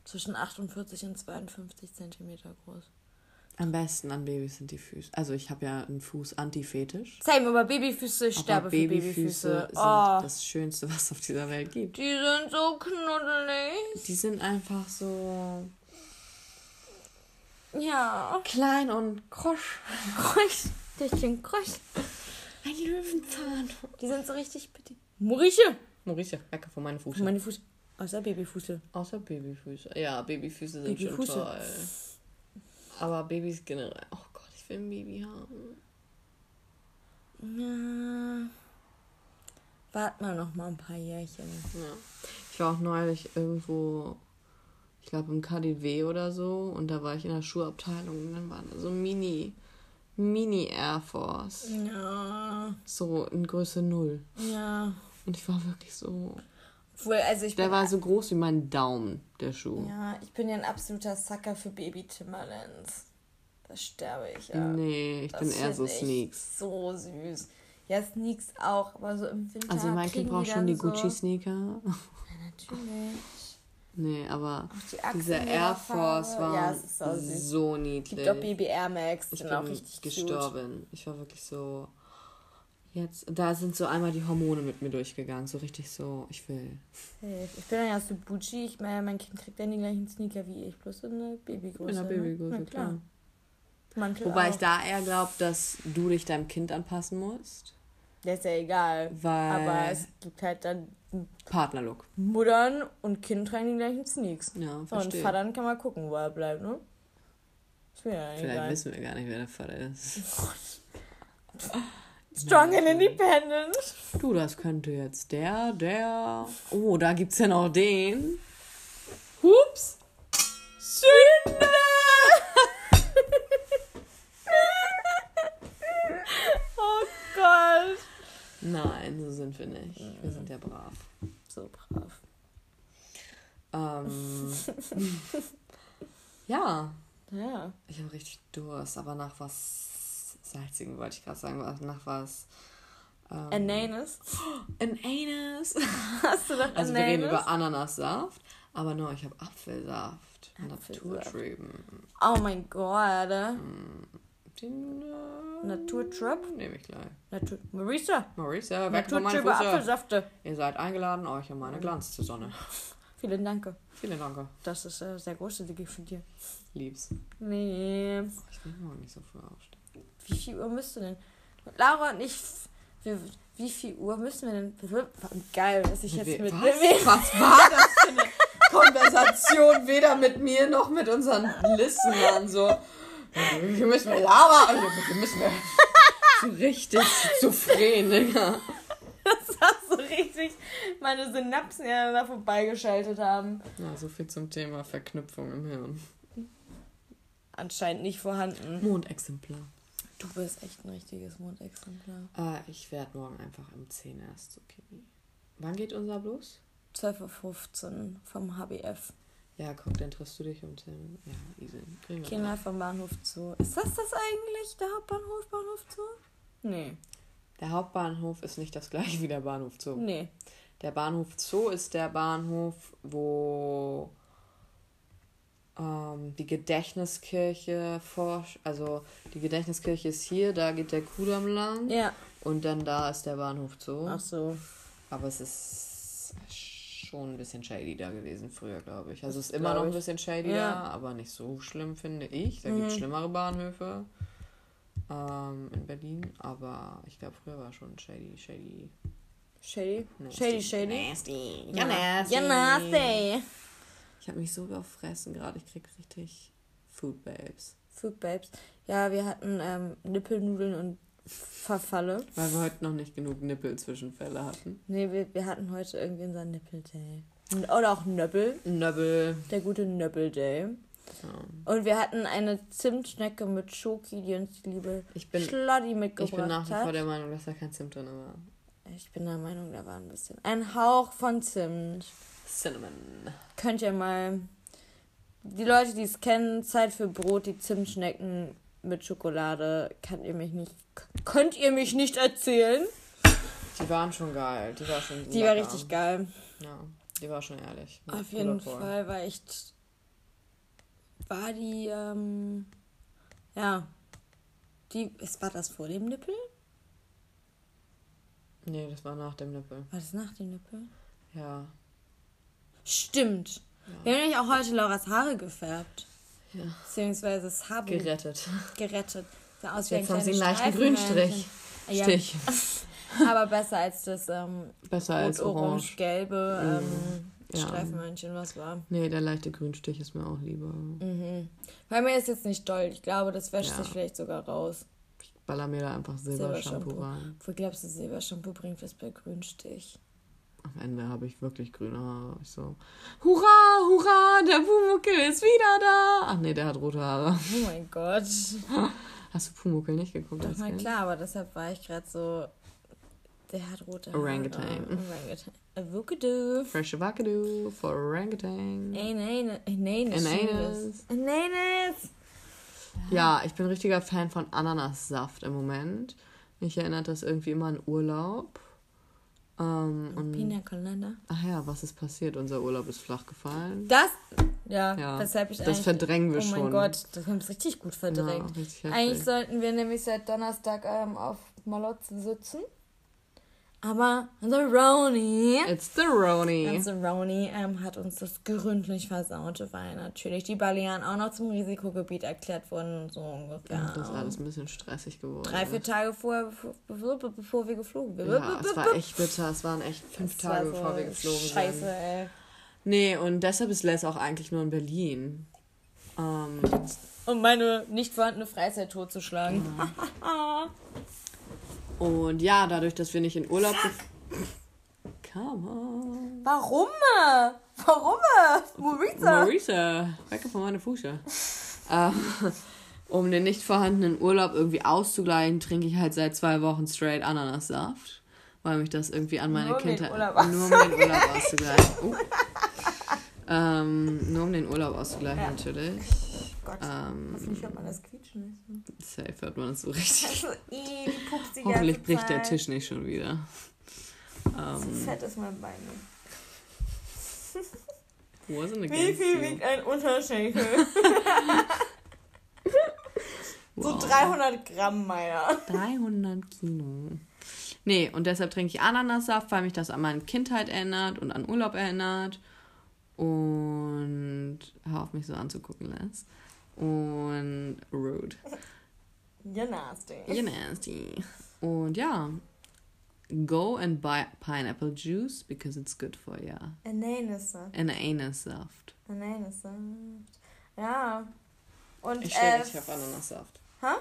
zwischen 48 und 52 Zentimeter groß. Am besten an Babys sind die Füße. Also ich habe ja einen Fuß Anti-Fetisch. Same, aber Babyfüße, ich sterbe Aber für Babyfüße. sind Oh, das Schönste, was auf dieser Welt gibt. die sind so knuddelig. Die sind einfach so Ja. klein und krosch. Krusch. Dich Krusch. Ein Löwenzahn. Die sind so richtig bitte. Maurice. Maurice, Ecke von meinen Füßen. Meine Fuß. Außer Babyfüße. Außer Babyfüße. Ja, Babyfüße sind Babyfüße. schon toll. Aber Babys generell. Oh Gott, ich will ein Baby haben. Ja. Wart mal noch mal ein paar Jährchen. Ja. Ich war auch neulich irgendwo, ich glaube im KDW oder so, und da war ich in der Schuhabteilung und dann waren da so Mini, Mini Air Force. Ja. So in Größe null. Ja. Und ich war wirklich so. Obwohl, also ich Der war so groß wie mein Daumen, der Schuh. ja, ich bin ja ein absoluter Sucker für Baby Timberlands. Da sterbe ich ja. Nee, ich Das bin eher so Sneaks. So süß. Ja, Sneaks auch, aber so im Winter. Also Kind braucht die schon die so- Gucci-Sneaker. Ja, natürlich. Nee, aber Auch die in Air Force war Ja, so so niedlich. gibt auch Baby Air Max, ich bin auch richtig gestorben. Ich war wirklich so. Jetzt, da sind so einmal die Hormone mit mir durchgegangen. So richtig so, ich will. Ich bin ja so Gucci. Ich meine, mein Kind kriegt dann die gleichen Sneaker wie ich, bloß in der Babygröße. In der ne? Babygröße, Na klar. Mantel Wobei auch. ich da eher glaube, dass du dich deinem Kind anpassen musst. Der ist ja egal. Weil- Aber es gibt halt dann Partnerlook. Muttern und Kind tragen die gleichen Sneaks. Ja, So, und verstehe. Vatern kann man gucken, wo er bleibt, ne? Ist mir ja Vielleicht egal. wissen wir gar nicht, wer der Vater ist. Strong and independent. Du, das könnte jetzt der, der. Oh, da gibt's ja noch den. Hups! Sünde! oh Gott. Nein, so sind wir nicht. Wir sind ja brav. So brav. Ähm, ja, Ja. ich habe richtig Durst, aber nach was Salzigen wollte ich gerade sagen, was- nach was. Ähm, Ananas. An Anus. Hast du doch Also wir reden über Ananassaft, aber no, ich habe Apfelsaft. Apfelsaft. Naturtrüben. Oh mein Gott. Den äh, Naturtrüb? nehme ich gleich. Natur Marisa. Maurice, ja, weg von meinen Naturtrübe Füßen. Apfelsäfte. Ihr seid eingeladen, euch in meine Glanz zur Sonne. Vielen Dank. Vielen Dank. Das ist äh, sehr großzügig von dir. Lieb's. Nee. Ich will morgen nicht so früh aufstehen. Wie viel Uhr müsst du denn? Laura und ich. Wie, wie viel Uhr müssen wir denn. Geil, dass ich jetzt mit. was? was war das für eine Konversation? Weder mit mir noch mit unseren Listenern. So, wir müssen wir labern. Wir müssen wir so richtig souverän, Digga. Das war so richtig meine Synapsen ja da vorbeigeschaltet haben. Ja, so viel zum Thema Verknüpfung im Hirn. Anscheinend nicht vorhanden. Mondexemplar. Du bist echt ein richtiges Mondexemplar. Ah, ich werde morgen einfach um 10 erst zu Kimi. Wann geht unser los? 12.15 Uhr vom HBF. Ja, guck, dann triffst du dich um 10. Ja, easy. Kriegen wir Kinder vom Bahnhof Zoo. Ist das das eigentlich, der Hauptbahnhof, Bahnhof Zoo? Nee. Der Hauptbahnhof ist nicht das gleiche wie der Bahnhof Zoo. Nee. Der Bahnhof Zoo ist der Bahnhof, wo ähm, die Gedächtniskirche forscht. Also die Gedächtniskirche ist hier, da geht der Kudamm lang. Ja. Und dann da ist der Bahnhof Zoo. Ach so. Aber es ist schon ein bisschen shady da gewesen früher, glaube ich. Also es ist immer noch ein bisschen shady Ja. da, aber nicht so schlimm, finde ich. Da gibt es Mhm. schlimmere Bahnhöfe ähm, in Berlin. Aber ich glaube, früher war schon shady, shady. Shady? Nasty. Shady, shady. Nasty. Ja, nasty. Ja, nasty. Ich habe mich so überfressen gerade. Ich krieg richtig Food Babes. Food Babes. Ja, wir hatten ähm, Nippelnudeln und Verfalle. Weil wir heute noch nicht genug Nippel-Zwischenfälle hatten. Nee, wir, wir hatten heute irgendwie unseren Nippel-Day. Oder auch Nöbbel. Nöbbel. Der gute Nöbbel-Day. Ja. Und wir hatten eine Zimtschnecke mit Schoki, die uns die liebe Ich bin, Schloddi ich mitgebracht bin nach wie vor hat. der Meinung, dass da kein Zimt drin war. Ich bin der Meinung, da war ein bisschen. Ein Hauch von Zimt. Cinnamon. Könnt ihr mal. Die Leute, die es kennen, Zeit für Brot, die Zimtschnecken mit Schokolade. Könnt ihr mich nicht. Könnt ihr mich nicht erzählen? Die waren schon geil. Die war schon Die war richtig geil. Ja, die war schon ehrlich. Auf Cooler jeden. Fall war echt. War die, ähm. Ja. Die. War das vor dem Nippel? Nee, das war nach dem Nippel. War das nach dem Nippel? Ja. Stimmt. Wir haben nämlich auch heute Lauras Haare gefärbt. Ja. Beziehungsweise das Haar Gerettet. gerettet. Sah aus wie Jetzt ein haben sie einen leichten Grünstrich. Ja, Stich. aber besser als das ähm, Besser als orange. rot-orange-gelbe ähm, Ja. Streifenhörnchen, was war. Nee, der leichte Grünstich ist mir auch lieber. Mhm. Bei mir ist jetzt nicht doll. Ich glaube, das wäscht Ja. sich vielleicht sogar raus. Ich baller mir da einfach Silbershampoo Silbershampoo. rein. Wo glaubst du, Silbershampoo bringt was bei Grünstich? Am Ende habe ich wirklich grüne Haare. Ich so, hurra, hurra, der Pumuckel ist wieder da. Ach nee, der hat rote Haare. Oh mein Gott. Hast du Pumuckel nicht geguckt? Na Kind? klar, aber deshalb war ich gerade so. Der hat rote Haare. Orangutan. Orangutan. Avocado. Fresh avocado for orangutan. Ananus. Ananas. Ananas. Ja, ich bin richtiger Fan von Ananassaft im Moment. Mich erinnert das irgendwie immer an Urlaub. Ähm, und Pina Colada. ach ja, was ist passiert? Unser Urlaub ist flach gefallen. Das. Ja, Ja, weshalb ich das verdrängen wir oh mein schon. Gott, das haben es richtig gut verdrängt. Ja, richtig eigentlich sollten wir nämlich seit Donnerstag ähm, auf Malotze sitzen. Aber unser Roni. It's the Roni. Unser Roni ähm, hat uns das gründlich versaut, weil natürlich die Balearen auch noch zum Risikogebiet erklärt wurden und so ungefähr. Und das ist alles ein bisschen stressig geworden. Drei, vier Tage vorher, bevor, bevor, wir geflogen sind. Ja, es war echt bitter. Es waren echt fünf Das war Tage, so bevor wir geflogen Scheiße, sind. ey. Nee, und deshalb ist Les auch eigentlich nur in Berlin. Ähm, Um meine nicht vorhandene Freizeit totzuschlagen. und ja, dadurch, dass wir nicht in Urlaub... Come on. Warum? Warum? Marisa? Marisa, weg von meiner Fuße. ähm, um den nicht vorhandenen Urlaub irgendwie auszugleichen, trinke ich halt seit zwei Wochen straight Ananassaft. Weil mich das irgendwie an meine Nur Kindheit... Nur um den Urlaub auszugleichen. Oh. Ähm, nur um den Urlaub auszugleichen, Ja. natürlich. Gott, Ähm, hoffentlich hört man das Quietschen nicht. safe hört man das so richtig. Also, ih, die Hoffentlich bricht der Zeit. Tisch nicht schon wieder. So Ähm, fett ist mein Bein. Wie viel wiegt ein Unterschenkel? so Wow. 300 Gramm, Meier. 300 Kilo. Nee, und deshalb trinke ich Ananassaft, weil mich das an meine Kindheit erinnert und an Urlaub erinnert. Und hör auf mich so anzugucken, Les. Und rude. Ja, nasty. You nasty. Und ja, go and buy pineapple juice because it's good for you. Ananassaft. And Ananassaft. Ananassaft. Ja. Und, Ich stehe richtig auf Ananassaft. Hä?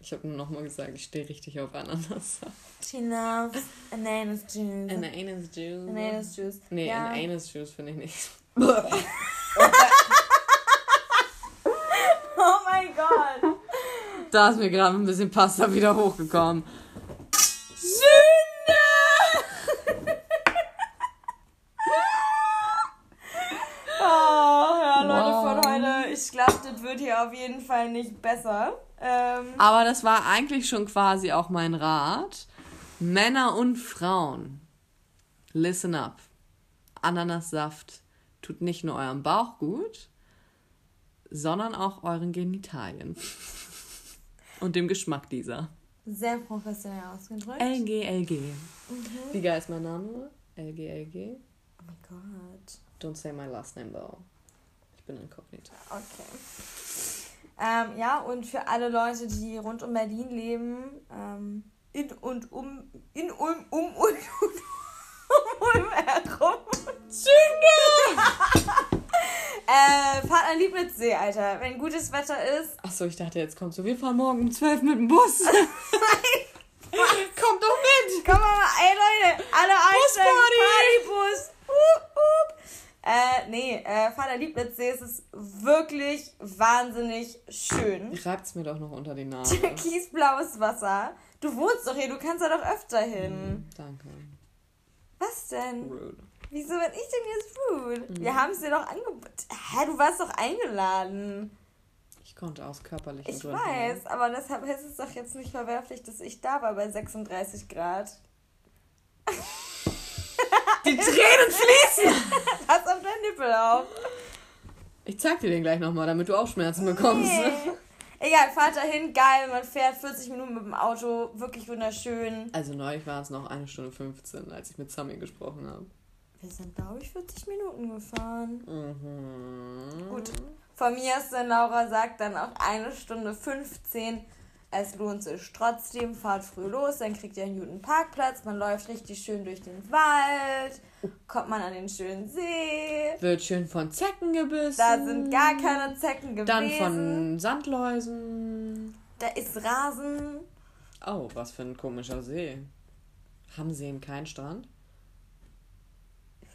Ich habe nur nochmal gesagt, ich stehe richtig auf Ananassaft. She loves Ananas Juice. Ananas juice. Ananas Juice. Nee, ja. Ananas juice finde ich nicht. Oh mein Gott. Da ist mir gerade ein bisschen Pasta wieder hochgekommen. Sünde! oh, ja, Leute, Wow. von heute. Ich glaube, das wird hier auf jeden Fall nicht besser. Ähm, Aber das war eigentlich schon quasi auch mein Rat. Männer und Frauen, listen up. Ananassaft tut nicht nur eurem Bauch gut, sondern auch euren Genitalien. Und dem Geschmack dieser. sehr professionell ausgedrückt. LG, LG. Wie geil ist mein Name? LG, LG. Oh mein Gott. Don't say my last name though. Ich bin inkognito. Okay. Ähm, ja, und für alle Leute, die rund um Berlin leben, ähm, in und um, in Ulm, um und um, um Ulm herum. Zünge! äh, fahrt an Lieblitzsee, Alter. Wenn gutes Wetter ist. Achso, ich dachte, jetzt kommt so, wir fahren morgen um 12 mit dem Bus. Kommt doch mit! Komm mal, ey Leute, alle einsteigen, Partybus. Hup, hup. Äh, nee, äh, Vater Lieblitzsee, es ist wirklich wahnsinnig schön. Reibt's mir doch noch unter die Nase. Türkisblaues Wasser. Du wohnst doch hier, du kannst da doch öfter hin. Danke. Was denn? Rude. Wieso bin ich denn jetzt rude? Wir haben es dir doch angeboten. Hä, du warst doch eingeladen. Ich konnte aus körperlichen Ich Gründen. weiß, aber deshalb ist es doch jetzt nicht verwerflich, dass ich da war bei 36 Grad. Die Tränen fließen! Pass auf deinen Nippel auf. Ich zeig dir den gleich nochmal, damit du auch Schmerzen bekommst. Nee. Egal, fahrt dahin, geil, man fährt 40 Minuten mit dem Auto, wirklich wunderschön. Also neulich war es noch eine Stunde 15, als ich mit Sami gesprochen habe. Wir sind, glaube ich, 40 Minuten gefahren. Mhm. Gut. Von mir ist dann Laura sagt dann auch eine Stunde 15. Es lohnt sich trotzdem, fahrt früh los, dann kriegt ihr einen guten Parkplatz, man läuft richtig schön durch den Wald, kommt man an den schönen See. Wird schön von Zecken gebissen. Da sind gar keine Zecken gewesen. Dann von Sandläusen. Da ist Rasen. Oh, was für ein komischer See. Haben Seen keinen Strand?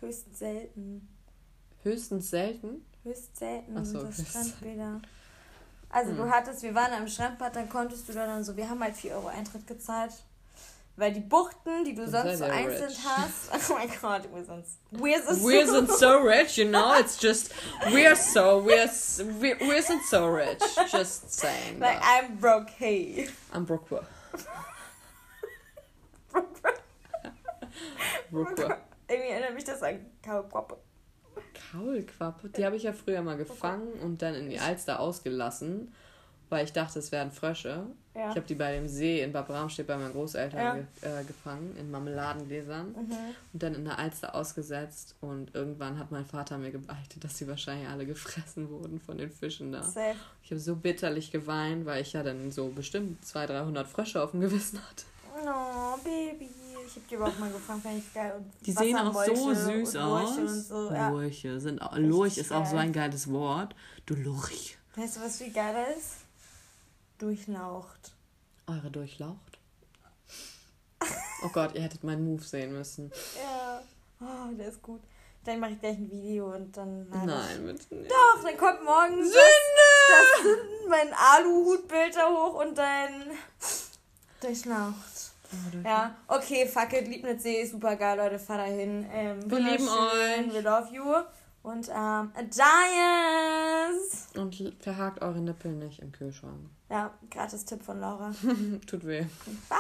Höchst selten. Höchstens selten. Höchst selten Ach so, das höchst Strandbäder. Also du hattest, wir waren am Strandbad, dann konntest du da dann so, wir haben halt 4 Euro Eintritt gezahlt. Weil die Buchten, die du sonst so einzeln rich. hast. Oh mein Gott, wir sind we're so, We sind so rich, you know. It's just we're so we're s- we we sind so rich. Just saying. Like that. I'm broke, hey. I'm Brookwood. Brookwood. Irgendwie erinnert mich das an Kaulquappe. Kaulquappe, die habe ich ja früher mal gefangen und dann in die Alster ausgelassen, weil ich dachte, es wären Frösche. Ja. Ich habe die bei dem See in Bad Bramstedt bei meinen Großeltern Ja. ge äh, gefangen, in Marmeladengläsern Mhm. und dann in der Alster ausgesetzt und irgendwann hat mein Vater mir gebeichtet, dass sie wahrscheinlich alle gefressen wurden von den Fischen da. Safe. Ich habe so bitterlich geweint, weil ich ja dann so bestimmt 200, 300 Frösche auf dem Gewissen hatte. Oh, Baby. Ich hab die überhaupt mal gefangen, fand ich geil. Und Die sehen auch so süß aus. So. ja. Lurche sind Lurch ist auch so geil. ein geiles Wort. Du Lurch. Weißt du, was viel geiler ist? Durchlaucht. Eure durchlaucht? Oh Gott, ihr hättet meinen Move sehen müssen. Ja. Oh, der ist gut. Dann mache ich gleich ein Video und dann. Nein, bitte nicht. Doch, dann kommt morgen das, das Sünden, mein Aluhutbild da hoch und dein Durchlaucht. Ja, okay, fuck it, Liebnitzsee super geil, Leute, fahr da hin. Ähm, Wir lieben euch. We love you. Und ähm, Giants! Und verhakt eure Nippel nicht im Kühlschrank. Ja, gratis Tipp von Laura. Tut weh. Bye!